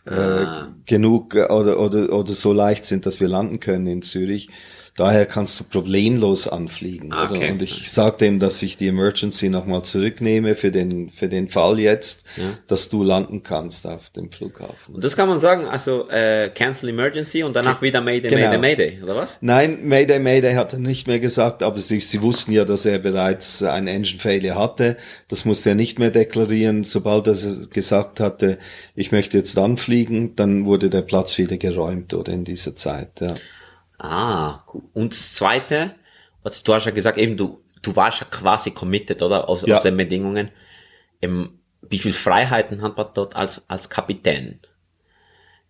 äh, genug äh, oder, oder, oder so leicht sind, dass wir landen können in Zürich. Daher kannst du problemlos anfliegen. Ah, oder? okay. Und ich sagte ihm, dass ich die Emergency nochmal zurücknehme für den, für den Fall jetzt, dass du landen kannst auf dem Flughafen. Und das kann man sagen, also äh, Cancel Emergency und danach wieder Mayday, Genau. Mayday, Mayday, oder was? Nein, Mayday, Mayday hat er nicht mehr gesagt, aber sie, sie wussten ja, dass er bereits ein Engine Failure hatte. Das musste er nicht mehr deklarieren. Sobald er gesagt hatte, ich möchte jetzt anfliegen, dann wurde der Platz wieder geräumt oder in dieser Zeit. Ja. Ah, cool. Und das Zweite, was du hast ja gesagt, eben du, du warst ja quasi committed, oder? Aus, Ja. aus den Bedingungen. ähm, wie viel Freiheiten hat man dort als, als Kapitän?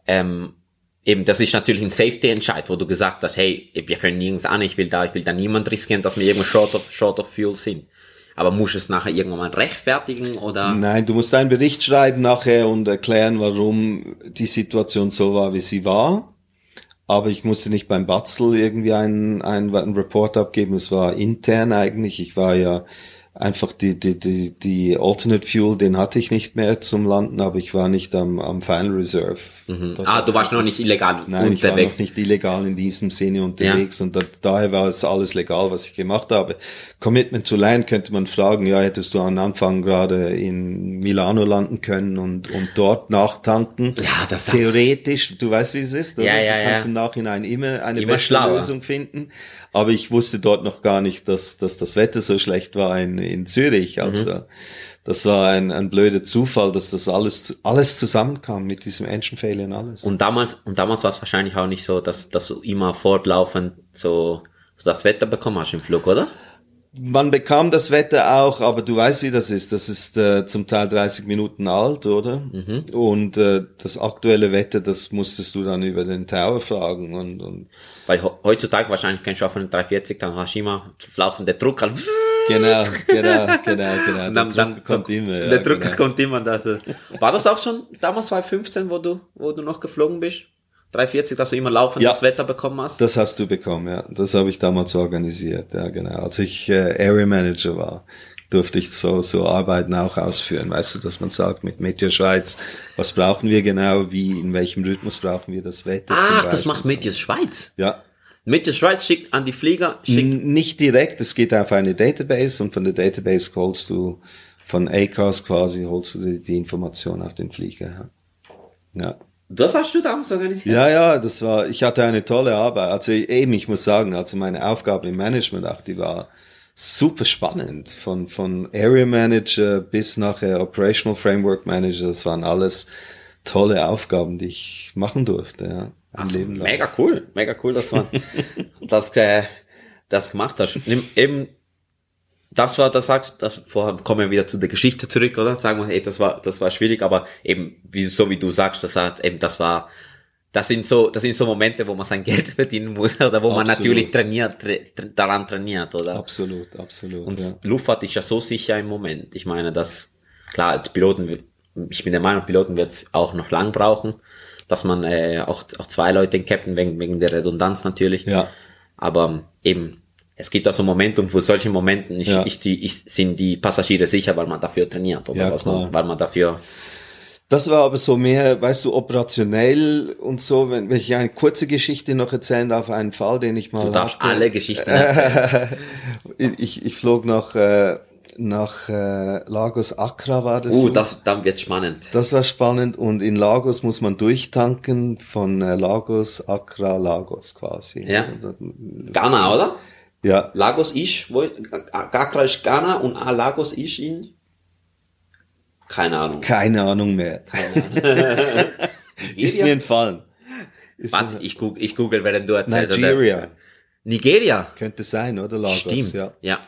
Ähm, eben, das ist natürlich ein Safety-Entscheid, wo du gesagt hast, hey, wir können nirgends an, ich will da, ich will da niemand riskieren, dass wir irgendwo short of, short of fuel sind. Aber muss es nachher irgendwann mal rechtfertigen oder? Nein, du musst einen Bericht schreiben nachher und erklären, warum die Situation so war, wie sie war. Aber ich musste nicht beim Batzel irgendwie einen, einen, einen Report abgeben. Es war intern eigentlich. Ich war ja einfach die, die, die, die Alternate Fuel, den hatte ich nicht mehr zum Landen, aber ich war nicht am, am Final Reserve. Dort Ah, du warst noch nicht illegal Nein, ich war noch unterwegs. nicht illegal in diesem Sinne unterwegs und da, daher war es alles legal, was ich gemacht habe. Commitment to Land könnte man fragen, ja, hättest du am Anfang gerade in Milano landen können und, und dort nachtanken. Ja, das- Theoretisch, du weißt, wie es ist, oder? Ja, ja, du kannst ja. im Nachhinein immer eine Immer bessere. Lösung finden. Aber ich wusste dort noch gar nicht, dass, dass das Wetter so schlecht war in, in Zürich. Mhm. Also, das war ein, ein blöder Zufall, dass das alles, alles zusammenkam mit diesem Engine Failure und alles. Und damals, und damals war es wahrscheinlich auch nicht so, dass, dass du immer fortlaufend so, so das Wetter bekommen hast im Flug, oder? Man bekam das Wetter auch, aber du weißt, wie das ist. Das ist äh, zum Teil 30 Minuten alt, oder? Und äh, das aktuelle Wetter, das musstest du dann über den Tower fragen. Und, und Weil he- heutzutage wahrscheinlich kennst du den 340, dann hast du immer laufende Druck an. genau, genau, genau, genau. Und Der dann, dann kommt immer. Der ja, Druck genau. kommt immer. Äh, war das auch schon damals 2015, wo du, wo du noch geflogen bist? 340, dass du immer laufend Ja. das Wetter bekommen hast? Das hast du bekommen, ja. Das habe ich damals organisiert, ja, genau. Als ich äh, Area Manager war, durfte ich so, so Arbeiten auch ausführen. Weißt du, dass man sagt, mit Meteo Schweiz, was brauchen wir genau, wie, in welchem Rhythmus brauchen wir das Wetter Ach, das macht. Meteos Schweiz. Ja, Meteos Schweiz schickt an die Flieger, schickt N- Nicht direkt, es geht auf eine Database und von der Database holst du von ACAS quasi, holst du die, die Information auf den Flieger. Ja. ja. Das hast du damals organisiert? Ja, ja, das war, ich hatte eine tolle Arbeit. Also eben, ich muss sagen, also meine Aufgabe im Management auch, die war super spannend. Von, von Area Manager bis nachher Operational Framework Manager, das waren alles tolle Aufgaben, die ich machen durfte, ja. Also, Leben lang. mega cool, mega cool, dass man das, äh, das gemacht hast. Eben, das war, das sagt, das, vorher kommen wir wieder zu der Geschichte zurück, oder? Sagen wir, ey, das war, das war schwierig, aber eben, wie, so wie du sagst, das hat, eben, das war, das sind so, das sind so Momente, wo man sein Geld verdienen muss, oder wo man Absolut. natürlich trainiert, tra daran trainiert, oder? Absolut, absolut. Und ja. Luftfahrt ist ja so sicher im Moment. Ich meine, dass, klar, die Piloten, ich bin der Meinung, Piloten wird es auch noch lang brauchen, dass man äh, auch, auch zwei Leute in Captain, wegen, wegen der Redundanz natürlich. Ja. Aber eben, es gibt auch so Momente und für solche Momenten ich, Ja. ich, die, ich, sind die Passagiere sicher, weil man dafür trainiert oder Ja, man, weil man dafür Das war aber so mehr, weißt du, operationell und so, wenn, wenn ich eine kurze Geschichte noch erzählen darf, einen Fall, den ich mal Du darfst hatte. alle Geschichten erzählen. ich, ich flog nach, äh, nach äh, Lagos Accra war der uh, Flug. das, dann wird spannend. Das war spannend und in Lagos muss man durchtanken von äh, Lagos, Accra, Lagos quasi. Ja. Ghana, oder? Ja, Lagos ist, wo, Accra ist Ghana und ah, Lagos ist in, keine Ahnung. keine Ahnung mehr. Ist mir entfallen. Warte, ich google, ich google, während du erzählst. Nigeria. Oder? Nigeria. Könnte sein, oder Lagos? Stimmt. Ja. ja.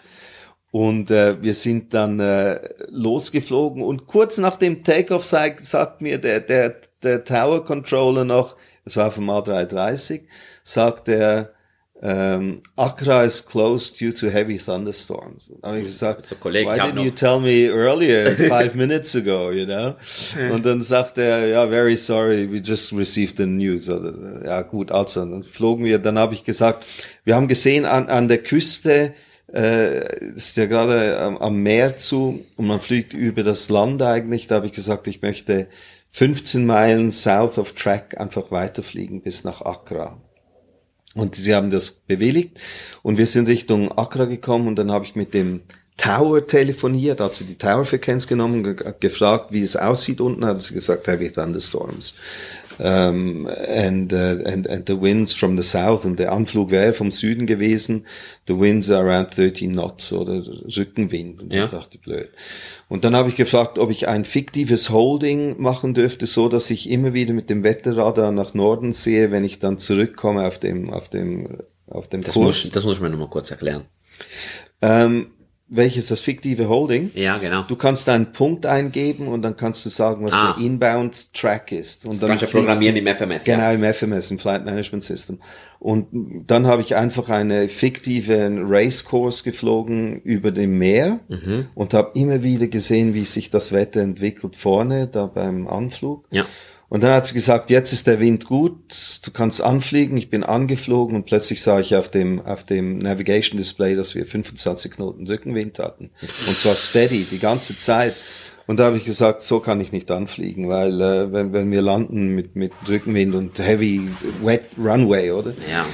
Und äh, wir sind dann äh, losgeflogen und kurz nach dem Takeoff sagt, sagt mir der, der, der Tower Controller noch, es war vom A330, sagt er, ähm, Accra is closed due to heavy thunderstorms. Habe ich gesagt, So, why didn't you tell me earlier, five minutes ago, you know? Und dann sagt er, ja, very sorry, we just received the news. Oder, ja gut, also dann flogen wir, dann habe ich gesagt, wir haben gesehen an, an der Küste, äh, ist ja gerade am, am Meer zu und man fliegt über das Land eigentlich. Da habe ich gesagt, ich möchte 15 Meilen south of track einfach weiterfliegen bis nach Accra. Und sie haben das bewilligt und wir sind Richtung Accra gekommen und dann habe ich mit dem Tower telefoniert, also die Tower-Frequenz genommen, ge gefragt, wie es aussieht unten, haben sie gesagt, heavy thunderstorms. Um, and, uh, and, and the winds from the south und der Anflug wäre vom Süden gewesen. The winds are around 13 knots oder Rückenwind. Und Ja. ich dachte, blöd. Und dann habe ich gefragt, ob ich ein fiktives Holding machen dürfte, so dass ich immer wieder mit dem Wetterradar nach Norden sehe, wenn ich dann zurückkomme auf dem, auf dem, auf dem Das Kurs. muss, das muss ich mir nochmal kurz erklären. Ähm, welches das fiktive Holding. Ja, genau. Du kannst einen Punkt eingeben und dann kannst du sagen, was Ah. der Inbound Track ist. Und Du dann kannst fliegst programmieren du- im FMS. Genau, Ja. im FMS, im Flight Management System. Und dann habe ich einfach eine fiktive Racecourse geflogen über dem Meer Mhm. und habe immer wieder gesehen, wie sich das Wetter entwickelt vorne, da beim Anflug. Ja. Und dann hat sie gesagt, jetzt ist der Wind gut, du kannst anfliegen. Ich bin angeflogen und plötzlich sah ich auf dem, auf dem Navigation Display, dass wir 25 Knoten Rückenwind hatten. Und zwar steady, die ganze Zeit. Und da habe ich gesagt, so kann ich nicht anfliegen, weil äh, wenn, wenn wir landen mit, mit Rückenwind und heavy wet runway, oder? ja.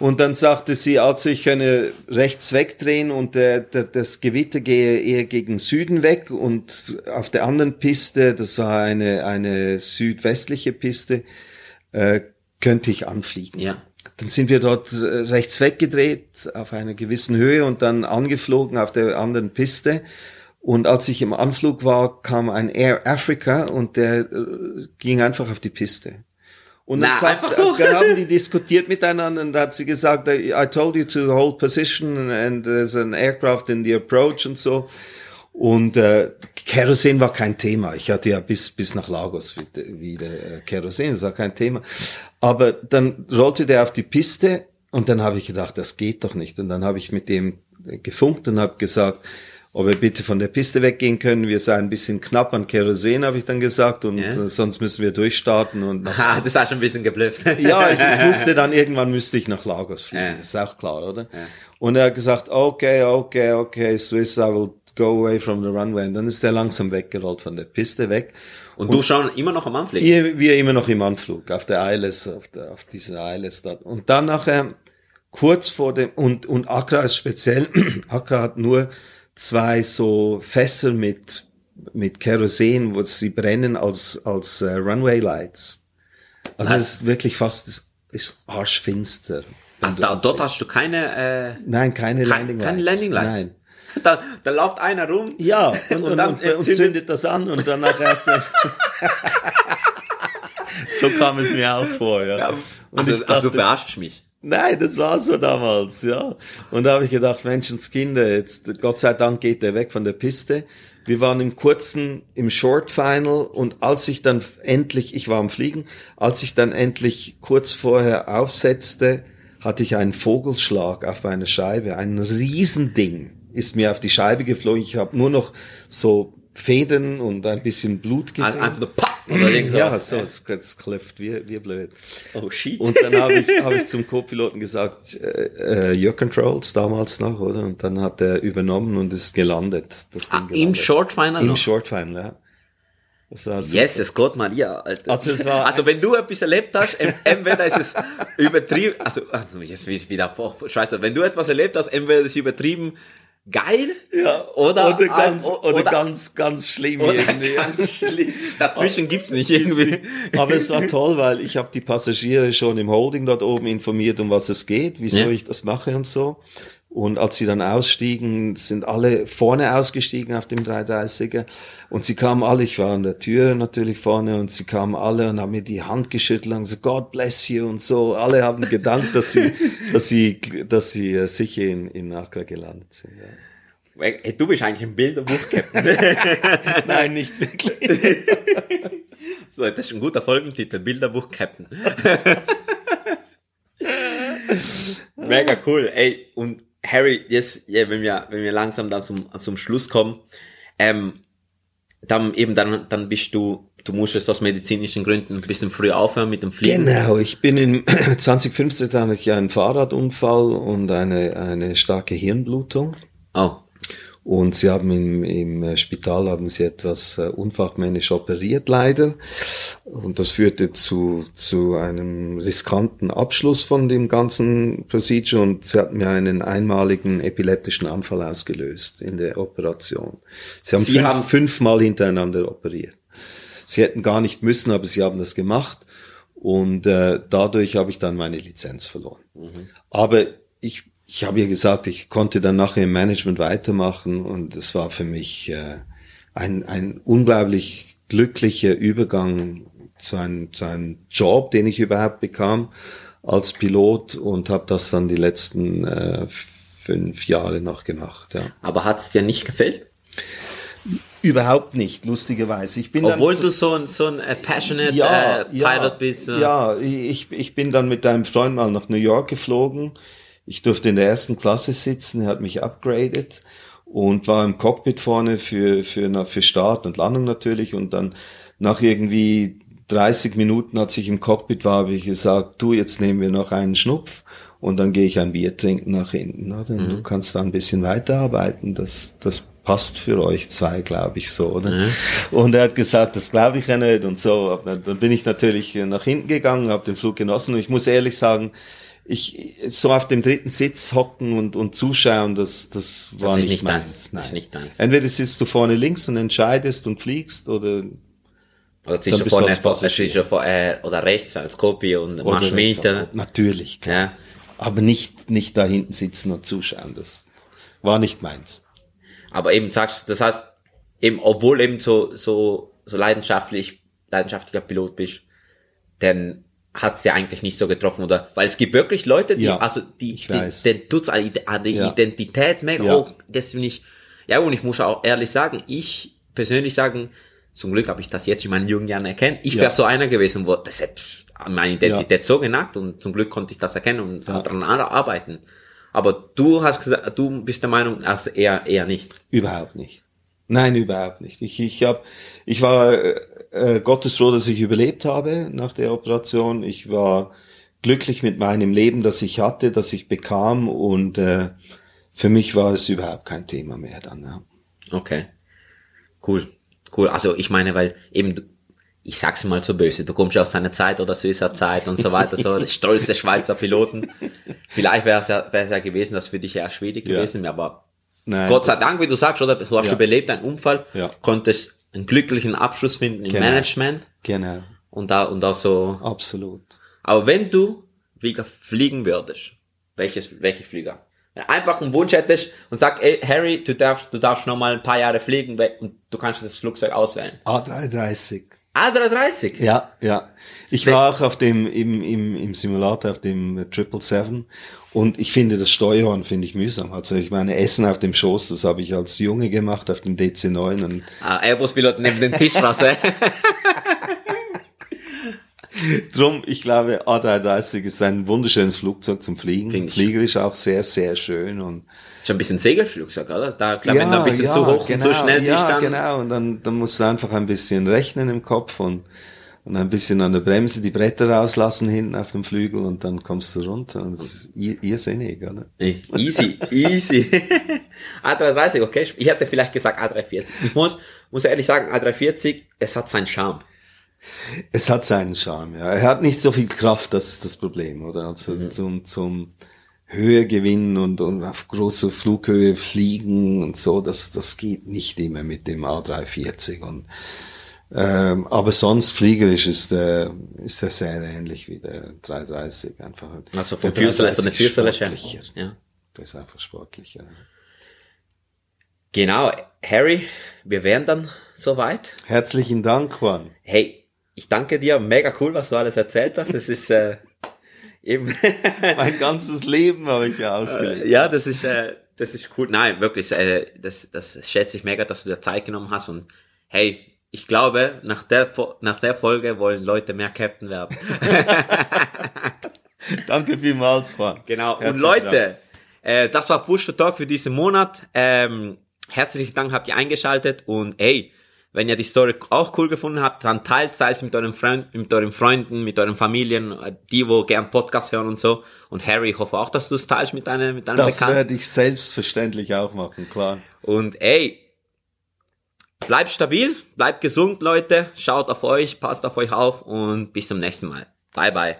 Und dann sagte sie, also ich könne rechts wegdrehen und der, der, das Gewitter gehe eher gegen Süden weg und auf der anderen Piste, das war eine, eine südwestliche Piste, äh, könnte ich anfliegen. Ja. Dann sind wir dort rechts weggedreht auf einer gewissen Höhe und dann angeflogen auf der anderen Piste. Und als ich im Anflug war, kam ein Air Africa und der äh, ging einfach auf die Piste. Und Na, dann, sagt, einfach so? dann haben die diskutiert miteinander und da hat sie gesagt, I told you to hold position and there's an aircraft in the approach und so. Und äh, Kerosin war kein Thema. Ich hatte ja bis bis nach Lagos wieder, wieder äh, Kerosin, das war kein Thema. Aber dann rollte der auf die Piste und dann habe ich gedacht, das geht doch nicht. Und dann habe ich mit dem gefunkt und habe gesagt, ob wir bitte von der Piste weggehen können. Wir seien ein bisschen knapp an Kerosin, habe ich dann gesagt, und Ja. äh, sonst müssen wir durchstarten und nach Ha, das war schon ein bisschen geblüfft. ja, ich, ich wusste dann, irgendwann müsste ich nach Lagos fliegen. Ja. Das ist auch klar, oder? Und er hat gesagt, okay, okay, okay, Swiss, I will go away from the runway. Und dann ist er langsam weggerollt von der Piste weg. Und du schon immer noch am Anfliegen? Wir, immer noch im Anflug, auf der ILS, auf, der, auf dieser ILS dort. Und dann nachher, kurz vor dem, und, und Accra ist speziell, Accra hat nur zwei so Fässer mit, mit Kerosin, wo sie brennen als, als äh, Runway Lights. Also Was? es ist wirklich fast, es ist arschfinster. Also da, dort hast du keine, äh, Nein, keine kein, Landing Lights. keine Landing Lights? Nein. Da, da läuft einer rum. Ja, und, und, dann und, und, zündet das an und danach erst. so kam es mir auch vor, ja. Und Also, ich also du dachte, verarschst mich. Nein, das war so damals, ja. Und da habe ich gedacht, Menschenskinder, jetzt, Gott sei Dank geht er weg von der Piste. Wir waren im kurzen, im Short Final und als ich dann endlich, ich war am Fliegen, als ich dann endlich kurz vorher aufsetzte, hatte ich einen Vogelschlag auf meiner Scheibe, ein Riesending ist mir auf die Scheibe geflogen. Ich habe nur noch so Fäden und ein bisschen Blut Also gesehen. einfach nur papp oder ja, so, es, es klopft wie, wie blöd. Oh shit. Und dann habe ich, hab ich zum Co-Piloten gesagt, äh, äh, Your Controls damals noch, oder? Und dann hat er übernommen und ist gelandet. Das Ding ah, Im gelandet. Short Final Im noch? Short Final, ja. Das war super. Jesus Gott Maria, Alter. Also es war- also wenn du etwas erlebt hast, entweder ist es übertrieben, also, also jetzt will ich wieder vor, Schweizer, wenn du etwas erlebt hast, entweder ist es übertrieben geil, Ja, oder, oder ganz, oder, oder- ganz, ganz schlimm oder irgendwie. ganz schlimm. Dazwischen gibt's nicht irgendwie. Aber es war toll, weil ich habe die Passagiere schon im Holding dort oben informiert, um was es geht, wieso Ja. ich das mache und so. Und als sie dann ausstiegen, sind alle vorne ausgestiegen auf dem 330er. Und sie kamen alle, ich war an der Tür natürlich vorne, und sie kamen alle und haben mir die Hand geschüttelt und gesagt, God bless you und so. Alle haben gedankt, dass sie, dass sie, dass sie äh, sicher in, in Accra gelandet sind. Ja. Hey, du bist eigentlich ein Bilderbuch-Captain. Nein, nicht wirklich. so, das ist ein guter Folgentitel, Bilderbuch-Captain. Mega cool. Ey, und Harry, jetzt, ja, wenn wir, wenn wir langsam dann zum, zum Schluss kommen, ähm, dann eben, dann, dann bist du, du musstest aus medizinischen Gründen ein bisschen früher aufhören mit dem Fliegen. Genau, ich bin in 2015 hatte ich einen Fahrradunfall und eine, eine starke Hirnblutung. Oh. Und sie haben im, im Spital haben sie etwas äh, unfachmännisch operiert, leider. Und das führte zu, zu einem riskanten Abschluss von dem ganzen Procedure und sie hatten mir einen einmaligen epileptischen Anfall ausgelöst in der Operation. Sie haben Sie fünf, haben's- fünfmal hintereinander operiert. Sie hätten gar nicht müssen, aber sie haben das gemacht. Und äh, dadurch habe ich dann meine Lizenz verloren. Aber ich, ich habe ja gesagt, ich konnte dann nachher im Management weitermachen und es war für mich äh, ein, ein unglaublich glücklicher Übergang zu einem, zu einem Job, den ich überhaupt bekam als Pilot und habe das dann die letzten äh, fünf Jahre noch gemacht. Ja. Aber hat es dir nicht gefällt? Überhaupt nicht, lustigerweise. Ich bin Obwohl dann du so ein, so ein äh, passionate ja, äh, Pilot bist. Äh, Ja, ich, ich bin dann mit einem Freund mal nach New York geflogen. Ich durfte in der ersten Klasse sitzen, er hat mich upgraded und war im Cockpit vorne für, für, für Start und Landung natürlich. Und dann nach irgendwie 30 Minuten, als ich im Cockpit war, habe ich gesagt, du, jetzt nehmen wir noch einen Schnupf und dann gehe ich ein Bier trinken nach hinten. Oder? Mhm. Du kannst da ein bisschen weiterarbeiten. Das, das passt für euch zwei, glaube ich so, oder? Mhm. Und er hat gesagt, das glaube ich ja nicht und so. Dann bin ich natürlich nach hinten gegangen, habe den Flug genossen und ich muss ehrlich sagen, ich so auf dem dritten Sitz hocken und, und zuschauen, das, das war ist nicht, nicht meins. Das ist nicht deins. Entweder sitzt du vorne links und entscheidest und fliegst oder Oder bist du vorne, als vor, Passagier. sicher vor, äh, oder rechts als Copy und oder machst äh, natürlich, klar. Ja. aber nicht nicht da hinten sitzen und zuschauen. Das war nicht meins. Aber eben sagst, das heißt, eben, obwohl eben so, so, so leidenschaftlich, leidenschaftlicher Pilot bist, dann hat's ja eigentlich nicht so getroffen, oder? Weil es gibt wirklich Leute, die, Ja, also, die, ich die, den tut's an die, Ja. Identität mega, Ja. oh, das ich, ja, und ich muss auch ehrlich sagen, ich persönlich sagen, zum Glück habe ich das jetzt in meinen jungen Jahren erkannt. Ich wäre so einer gewesen, wo das hätte an meine Identität so genagt und zum Glück konnte ich das erkennen und daran arbeiten. Aber du hast gesagt, du bist der Meinung, also eher, eher nicht. Überhaupt nicht. Nein, überhaupt nicht. Ich, ich, hab, ich war äh, Gottes froh, dass ich überlebt habe nach der Operation. Ich war glücklich mit meinem Leben, das ich hatte, das ich bekam und äh, für mich war es überhaupt kein Thema mehr dann. Ja. Okay. Cool. Cool. Also ich meine, weil eben, ich sag's mal so böse, du kommst ja aus deiner Zeit oder Swisser Zeit und so weiter, so stolze Schweizer Piloten. Vielleicht wäre es ja, wär's ja gewesen, das für dich ja schwierig Ja. gewesen, aber Nein, Gott sei Dank, wie du sagst, oder du hast Ja. überlebt, einen Unfall, Ja. konntest einen glücklichen Abschluss finden im Genau. Management Genau, und da, und da so. absolut. Aber wenn du wieder fliegen würdest, welches, welche Flieger? Wenn du einfach einen Wunsch hättest und sag, ey, Harry, du darfst, du darfst noch mal ein paar Jahre fliegen und du kannst das Flugzeug auswählen. A330. A330? Ja, ja. Ich war auch auf dem, im, im, im Simulator auf dem Triple Seven und ich finde das Steuern finde ich mühsam. Also ich meine, Essen auf dem Schoß, das habe ich als Junge gemacht auf dem DC9 und Ah, Airbus-Pilot neben den Tisch äh? drum, ich glaube, A330 ist ein wunderschönes Flugzeug zum Fliegen. Finde ich. Flieger ist auch sehr, sehr schön und Schon ein bisschen Segelflugzeug, oder? Da, glaub, wenn du ein bisschen zu hoch und zu schnell ja, bist, dann. genau. Und dann, dann musst du einfach ein bisschen rechnen im Kopf und, und ein bisschen an der Bremse die Bretter rauslassen hinten auf dem Flügel und dann kommst du runter. Und das ist ir- irrsinnig, oder? Easy, easy. A330, okay. Ich hätte vielleicht gesagt A340. Ich muss, muss ehrlich sagen, A340, es hat seinen Charme. Es hat seinen Charme, ja. Er hat nicht so viel Kraft, das ist das Problem, oder? Also Mhm. zum, zum Höhe gewinnen und, und auf große Flughöhe fliegen und so, das, das geht nicht immer mit dem A340 und, ähm, aber sonst fliegerisch ist der, ist er sehr ähnlich wie der 330, einfach. Also vom Fuselage, von der 330 ist Fuselage her. Ja. Der ist einfach sportlicher. Genau, Harry, wir wären dann soweit. Herzlichen Dank, Juan. Hey, ich danke dir, mega cool, was du alles erzählt hast. Das ist äh, eben, Mein ganzes Leben habe ich ja ausgelebt. ja, das ist, äh, das ist cool. Nein, wirklich, äh, das, das schätze ich mega, dass du dir Zeit genommen hast und hey, ich glaube, nach der, nach der Folge wollen Leute mehr Captain werden. Danke vielmals, Juan. Genau. Und Herzlichen Leute, äh, das war Push to Talk für diesen Monat. Ähm, herzlichen Dank, habt ihr eingeschaltet und ey, wenn ihr die Story auch cool gefunden habt, dann teilt es mit euren Freunden, mit euren Freunden, mit euren Familien, die, wo gern Podcast hören und so. Und Harry, ich hoffe auch, dass du es teilst mit deinem, mit deinem Das Bekannten. werde ich selbstverständlich auch machen, klar. Und ey, bleibt stabil, bleibt gesund, Leute. Schaut auf euch, passt auf euch auf und bis zum nächsten Mal. Bye, bye.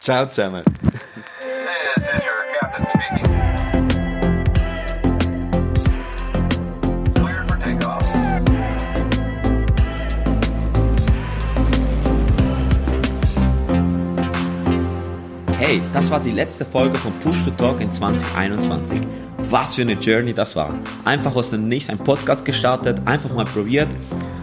Ciao zusammen. Hey, das war die letzte Folge von Push to Talk in 2021. Was für eine Journey das war. Einfach aus dem Nichts ein Podcast gestartet, einfach mal probiert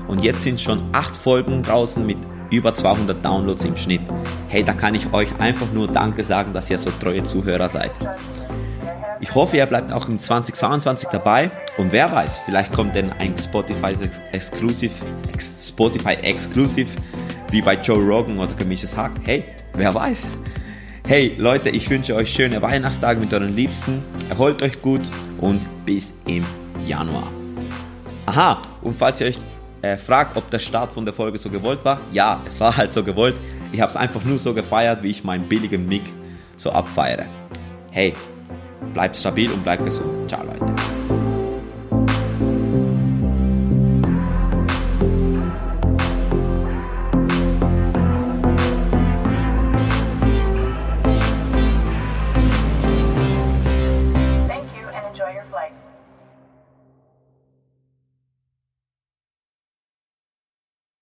und jetzt sind schon acht Folgen draußen mit über 200 Downloads im Schnitt. Hey, da kann ich euch einfach nur Danke sagen, dass ihr so treue Zuhörer seid. Ich hoffe, ihr bleibt auch in 2022 dabei und wer weiß, vielleicht kommt denn ein Spotify Ex Exclusive, Ex Spotify Exclusive wie bei Joe Rogan oder Gemischtes Hack. Hey, wer weiß? Hey Leute, ich wünsche euch schöne Weihnachtstage mit euren Liebsten. Erholt euch gut und bis im Januar. Aha, und falls ihr euch äh, fragt, ob der Start von der Folge so gewollt war, ja, es war halt so gewollt. Ich habe es einfach nur so gefeiert, wie ich meinen billigen Mic so abfeiere. Hey, bleibt stabil und bleibt gesund. Ciao Leute.